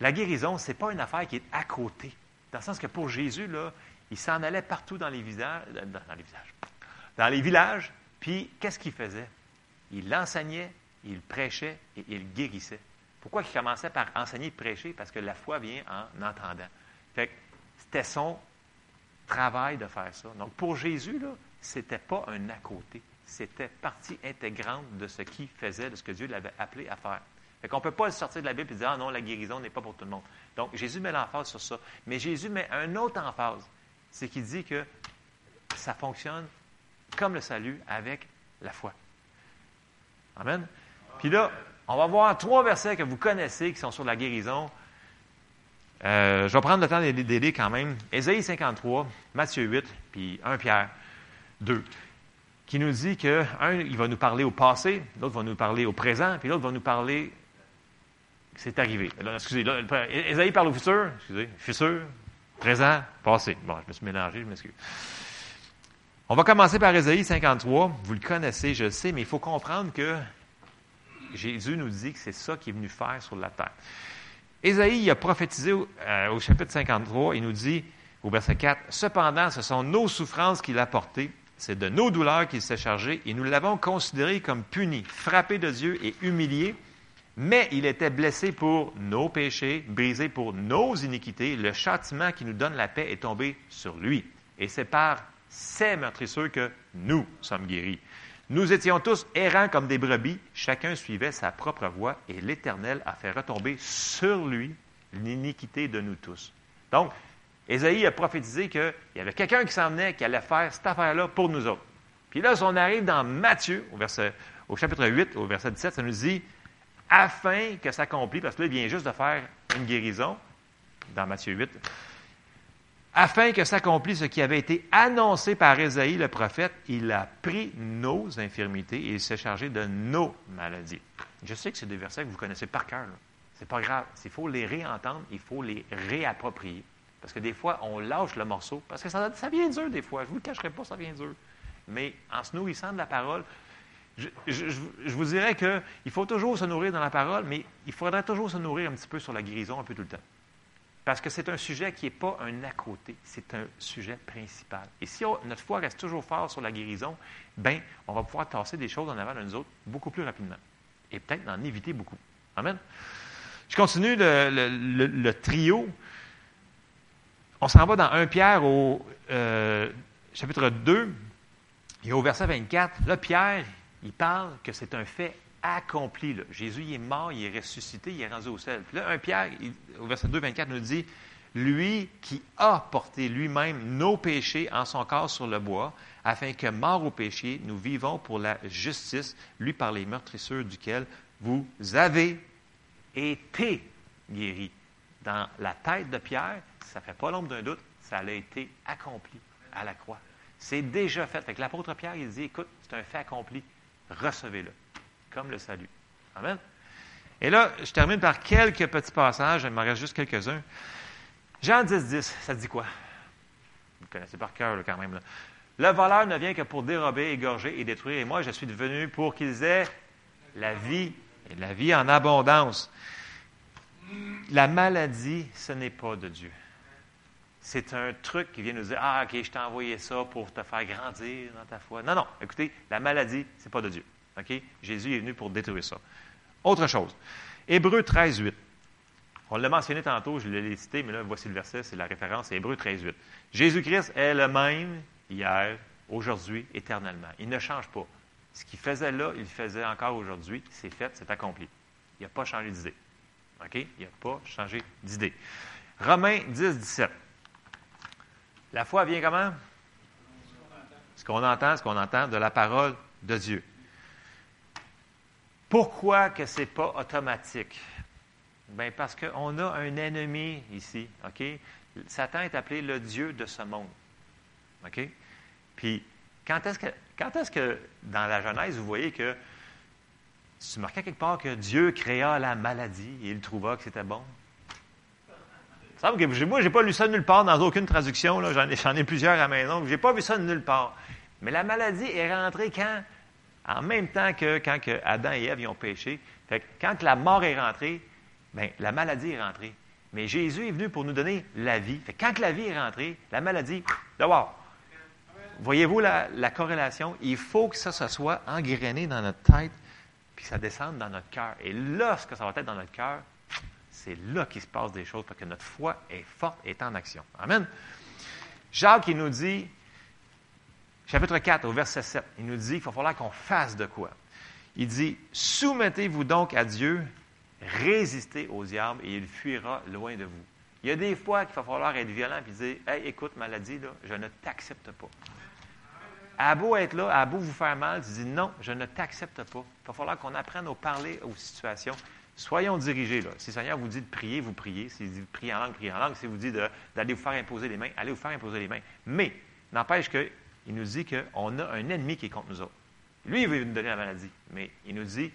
la guérison, ce n'est pas une affaire qui est à côté. Dans le sens que pour Jésus, là, il s'en allait partout dans les, visages, euh, dans, les dans les villages, puis qu'est-ce qu'il faisait? Il enseignait, il prêchait et il guérissait. Pourquoi il commençait par enseigner et prêcher? Parce que la foi vient en entendant. Fait c'était son travail de faire ça. Donc, pour Jésus, là, c'était pas un à côté. C'était partie intégrante de ce qu'il faisait, de ce que Dieu l'avait appelé à faire. Fait qu'on ne peut pas sortir de la Bible et dire, ah non, la guérison n'est pas pour tout le monde. Donc, Jésus met l'emphase sur ça. Mais Jésus met un autre emphase. C'est qu'il dit que ça fonctionne comme le salut avec la foi. Amen. Puis là, on va voir trois versets que vous connaissez qui sont sur la guérison. Euh, je vais prendre le temps d'aider quand même. Ésaïe 53, Matthieu 8, puis 1 Pierre 2, qui nous dit que, un, il va nous parler au passé, l'autre va nous parler au présent, puis l'autre va nous parler c'est arrivé. excusez, là, Ésaïe parle au futur, excusez, futur, présent, passé. Bon, je me suis mélangé, je m'excuse. On va commencer par Ésaïe 53. Vous le connaissez, je le sais, mais il faut comprendre que Jésus nous dit que c'est ça qu'il est venu faire sur la terre. Ésaïe a prophétisé au, euh, au, chapitre 53, il nous dit au verset 4, Cependant, ce sont nos souffrances qu'il a portées, c'est de nos douleurs qu'il s'est chargé, et nous l'avons considéré comme puni, frappé de Dieu et humilié. Mais il était blessé pour nos péchés, brisé pour nos iniquités. Le châtiment qui nous donne la paix est tombé sur lui. Et c'est par ces meurtrisseurs que nous sommes guéris. Nous étions tous errants comme des brebis, chacun suivait sa propre voie, et l'Éternel a fait retomber sur lui l'iniquité de nous tous. Donc, Ésaïe a prophétisé qu'il y avait quelqu'un qui s'en venait, qui allait faire cette affaire-là pour nous autres. Puis là, si on arrive dans Matthieu, au, au chapitre 8, au verset 17, ça nous dit afin que s'accomplisse, parce que là, il vient juste de faire une guérison, dans Matthieu 8, afin que s'accomplisse ce qui avait été annoncé par Ésaïe le prophète, il a pris nos infirmités et il s'est chargé de nos maladies. Je sais que c'est des versets que vous connaissez par cœur. Ce n'est pas grave. Il faut les réentendre, il faut les réapproprier. Parce que des fois, on lâche le morceau, parce que ça, ça vient dur des fois. Je ne vous le cacherai pas, ça vient dur. Mais en se nourrissant de la parole, je, vous dirais qu'il faut toujours se nourrir dans la parole, mais il faudrait toujours se nourrir un petit peu sur la guérison un peu tout le temps. Parce que c'est un sujet qui n'est pas un à côté, c'est un sujet principal. Et si notre foi reste toujours forte sur la guérison, ben, on va pouvoir tasser des choses en avant de nous autres beaucoup plus rapidement. Et peut-être en éviter beaucoup. Amen. Je continue le, trio. On s'en va dans 1 Pierre au euh, chapitre 2 et au verset 24. Là, Pierre, il parle que c'est un fait accompli. Jésus il est mort, il est ressuscité, il est rendu au ciel. Puis là, un Pierre, au verset 2, 24, nous dit Lui qui a porté lui-même nos péchés en son corps sur le bois, afin que, mort au péché, nous vivons pour la justice, lui par les meurtrisseurs duquel vous avez été guéris. Dans la tête de Pierre, ça ne fait pas l'ombre d'un doute, ça a été accompli à la croix. C'est déjà fait. Fait l'apôtre Pierre, il dit, écoute, c'est un fait accompli recevez-le, comme le salut. Amen. Et là, je termine par quelques petits passages, il m'en reste juste quelques-uns. Jean 10, 10, ça dit quoi? Vous connaissez par cœur quand même. Là. Le voleur ne vient que pour dérober, égorger et détruire. Et moi, je suis venu pour qu'ils aient la vie et la vie en abondance. La maladie, ce n'est pas de Dieu. C'est un truc qui vient nous dire Ah, OK, je t'ai envoyé ça pour te faire grandir dans ta foi. Non, non. Écoutez, la maladie, ce n'est pas de Dieu. OK? Jésus est venu pour détruire ça. Autre chose. Hébreu 13, 8. On l'a mentionné tantôt, je l'ai cité, mais là, voici le verset, c'est la référence, c'est Hébreu 13, 8. Jésus-Christ est le même hier, aujourd'hui, éternellement. Il ne change pas. Ce qu'il faisait là, il le faisait encore aujourd'hui. C'est fait, c'est accompli. Il n'a pas changé d'idée. OK? Il n'a pas changé d'idée. Romains 10, 17. La foi vient comment? Ce qu'on entend, ce qu'on entend de la parole de Dieu. Pourquoi que ce n'est pas automatique? Bien, parce qu'on a un ennemi ici, OK? Satan est appelé le Dieu de ce monde. OK? Puis, quand est-ce que, quand est-ce que dans la Genèse, vous voyez que tu marquais quelque part que Dieu créa la maladie et il trouva que c'était bon? Ça que moi, je n'ai pas lu ça nulle part dans aucune traduction. J'en, ai, plusieurs à la maison. Je n'ai pas vu ça nulle part. Mais la maladie est rentrée quand? En même temps que quand Adam et Ève ont péché. Fait quand la mort est rentrée, bien, la maladie est rentrée. Mais Jésus est venu pour nous donner la vie. Fait quand la vie est rentrée, la maladie, dehors. Voyez-vous la, la, corrélation? Il faut que ça, ça soit engrainé dans notre tête, puis que ça descende dans notre cœur. Et lorsque ça va être dans notre cœur, c'est là qu'il se passe des choses, parce que notre foi est forte et est en action. Amen. Jacques, il nous dit, chapitre 4, au verset 7, il nous dit qu'il va falloir qu'on fasse de quoi. Il dit, soumettez-vous donc à Dieu, résistez aux diable et il fuira loin de vous. Il y a des fois qu'il va falloir être violent et dire, hey, écoute, maladie, là, je ne t'accepte pas. À beau être là, à beau vous faire mal, tu dis non, je ne t'accepte pas. Il va falloir qu'on apprenne à parler aux situations. Soyons dirigés. Là. Si le Seigneur vous dit de prier, vous priez. S'il dit de prier en langue, priez en langue. S'il vous dit d'aller vous faire imposer les mains, allez vous faire imposer les mains. Mais, n'empêche qu'il nous dit qu'on a un ennemi qui est contre nous autres. Lui, il veut nous donner la maladie. Mais il nous dit,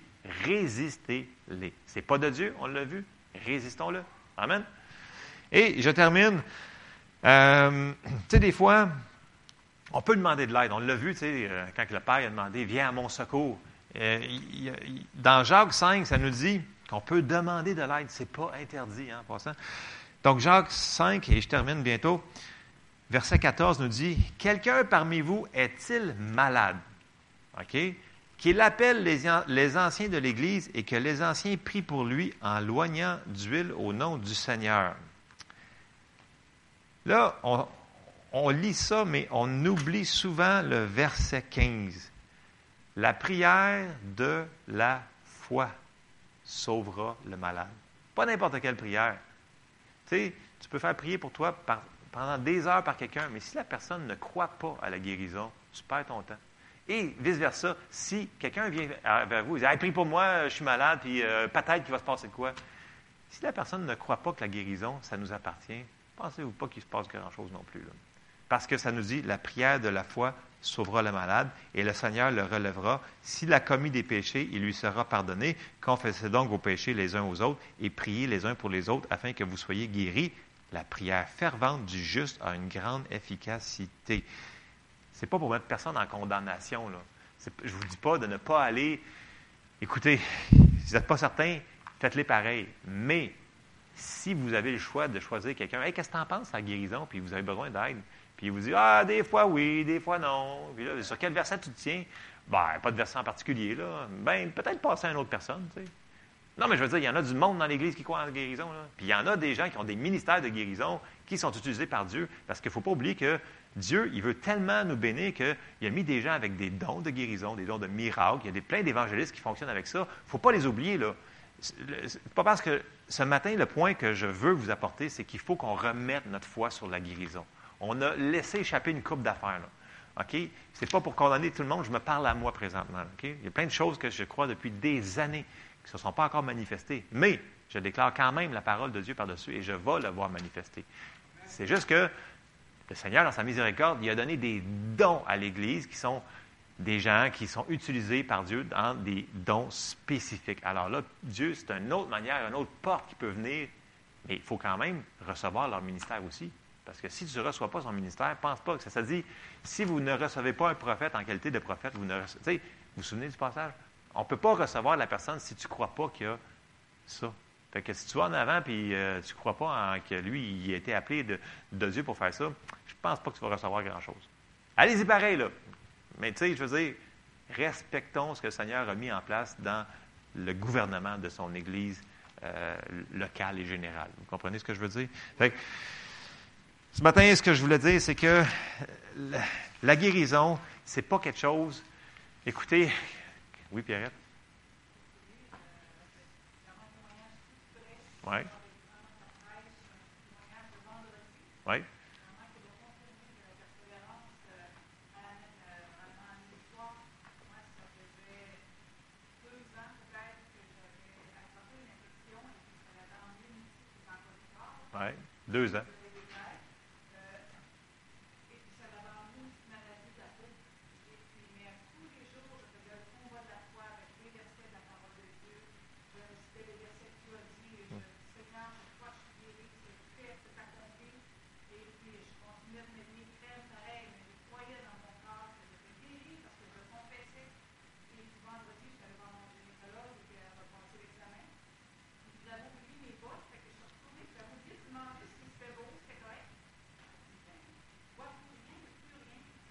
résistez-les. Ce n'est pas de Dieu, on l'a vu. Résistons-le. Amen. Et je termine. Euh, tu sais, des fois, on peut demander de l'aide. On l'a vu, tu sais, euh, quand le Père a demandé Viens à mon secours. Euh, dans Jacques 5, ça nous dit qu'on peut demander de l'aide. Ce n'est pas interdit, hein, en passant. Donc, Jacques 5, et je termine bientôt, verset 14 nous dit Quelqu'un parmi vous est-il malade OK Qu'il appelle les, anciens de l'Église et que les anciens prient pour lui en loignant d'huile au nom du Seigneur. Là, on, on lit ça, mais on oublie souvent le verset 15. La prière de la foi sauvera le malade. Pas n'importe quelle prière. Tu sais, tu peux faire prier pour toi pendant des heures par quelqu'un, mais si la personne ne croit pas à la guérison, tu perds ton temps. Et vice-versa, si quelqu'un vient vers vous et dit Prie pour moi, je suis malade, puis euh, peut-être qu'il va se passer quoi Si la personne ne croit pas que la guérison, ça nous appartient, pensez-vous pas qu'il se passe grand-chose non plus. Parce que ça nous dit, la prière de la foi sauvera le malade et le Seigneur le relèvera. S'il a commis des péchés, il lui sera pardonné. Confessez donc vos péchés les uns aux autres et priez les uns pour les autres afin que vous soyez guéris. La prière fervente du juste a une grande efficacité. Ce n'est pas pour mettre personne en condamnation. Là. Je ne vous dis pas de ne pas aller. Écoutez, si vous n'êtes pas certain, faites-les pareil. Mais si vous avez le choix de choisir quelqu'un, hey, qu'est-ce que tu en penses la guérison, puis vous avez besoin d'aide, puis il vous dit Ah, des fois oui, des fois non. Puis là, sur quel verset tu te tiens? Ben, pas de verset en particulier, là. Ben, peut-être passer à une autre personne, tu sais. Non, mais je veux dire, il y en a du monde dans l'Église qui croit en la guérison. Là. Puis il y en a des gens qui ont des ministères de guérison qui sont utilisés par Dieu. Parce qu'il ne faut pas oublier que Dieu, il veut tellement nous bénir qu'il a mis des gens avec des dons de guérison, des dons de miracles. Il y a des, plein d'évangélistes qui fonctionnent avec ça. Il ne faut pas les oublier. là. Pas parce que ce matin, le point que je veux vous apporter, c'est qu'il faut qu'on remette notre foi sur la guérison. On a laissé échapper une coupe d'affaires. OK? Ce n'est pas pour condamner tout le monde, je me parle à moi présentement. OK? Il y a plein de choses que je crois depuis des années qui ne se sont pas encore manifestées. Mais je déclare quand même la parole de Dieu par-dessus et je vais le voir manifester. C'est juste que le Seigneur, dans sa miséricorde, il a donné des dons à l'Église qui sont des gens qui sont utilisés par Dieu dans des dons spécifiques. Alors là, Dieu, c'est une autre manière, une autre porte qui peut venir, mais il faut quand même recevoir leur ministère aussi. Parce que si tu ne reçois pas son ministère, pense pas que ça, ça dit, si vous ne recevez pas un prophète en qualité de prophète, vous ne recevez, vous vous souvenez du passage? On ne peut pas recevoir la personne si tu ne crois pas qu'il y a ça. Fait que si tu vas en avant et euh, tu ne crois pas que lui, il a été appelé de, de Dieu pour faire ça, je ne pense pas que tu vas recevoir grand-chose. Allez-y pareil, là. Mais tu sais, je veux dire, respectons ce que le Seigneur a mis en place dans le gouvernement de son Église euh, locale et générale. Vous comprenez ce que je veux dire? Fait que, ce matin, ce que je voulais dire, c'est que la, la guérison, c'est pas quelque chose. Écoutez, oui, Pierrette? Oui. Oui. Oui, deux ans.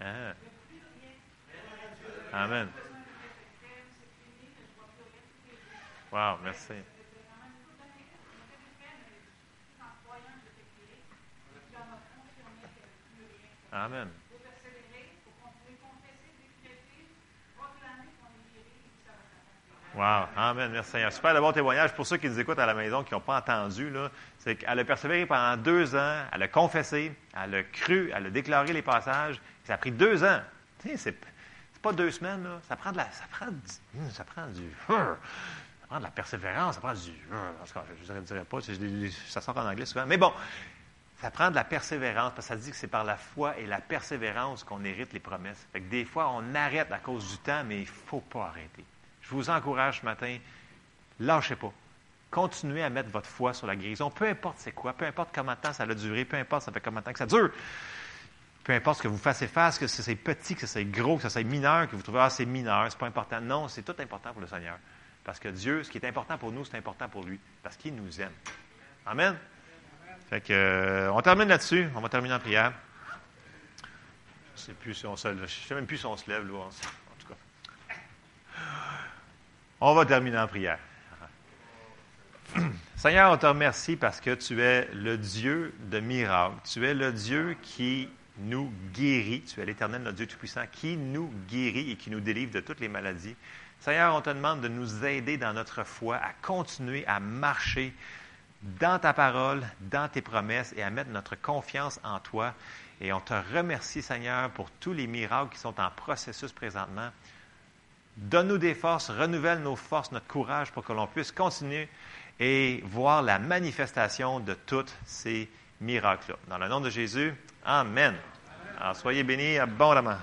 Ah. Amen. Wow, merci. Amen. Wow, Amen, merci Seigneur. Super de bon témoignage pour ceux qui nous écoutent à la maison, qui n'ont pas entendu. Là, c'est qu'elle a persévéré pendant deux ans, elle a confessé, elle a cru, elle a déclaré les passages. Ça a pris deux ans. Tu sais, c'est, pas deux semaines, là. Ça prend de la, ça prend du, ça prend du, ça prend de la persévérance, ça prend du, je ne dirais pas, ça sort en anglais souvent. Mais bon, ça prend de la persévérance, parce que ça dit que c'est par la foi et la persévérance qu'on hérite les promesses. Fait des fois, on arrête à cause du temps, mais il ne faut pas arrêter. Je vous encourage ce matin, lâchez pas. Continuez à mettre votre foi sur la guérison, peu importe c'est quoi, peu importe combien de temps ça a duré, peu importe ça fait combien de temps que ça dure. Peu importe ce que vous fassiez face, que c'est petit, que c'est gros, que c'est mineur, que vous trouvez, ah, c'est mineur, c'est pas important. Non, c'est tout important pour le Seigneur. Parce que Dieu, ce qui est important pour nous, c'est important pour lui. Parce qu'il nous aime. Amen. Fait que, euh, on termine là-dessus. On va terminer en prière. Je sais plus si on se lève. Sais même plus si on se lève. En tout cas. On va terminer en prière. Seigneur, on te remercie parce que tu es le Dieu de miracles. Tu es le Dieu qui nous guérit. Tu es l'Éternel, notre Dieu Tout-Puissant, qui nous guérit et qui nous délivre de toutes les maladies. Seigneur, on te demande de nous aider dans notre foi à continuer à marcher dans ta parole, dans tes promesses et à mettre notre confiance en toi. Et on te remercie, Seigneur, pour tous les miracles qui sont en processus présentement. Donne-nous des forces, renouvelle nos forces, notre courage pour que l'on puisse continuer et voir la manifestation de tous ces miracles-là. Dans le nom de Jésus, Amen. Alors, soyez bénis abondamment.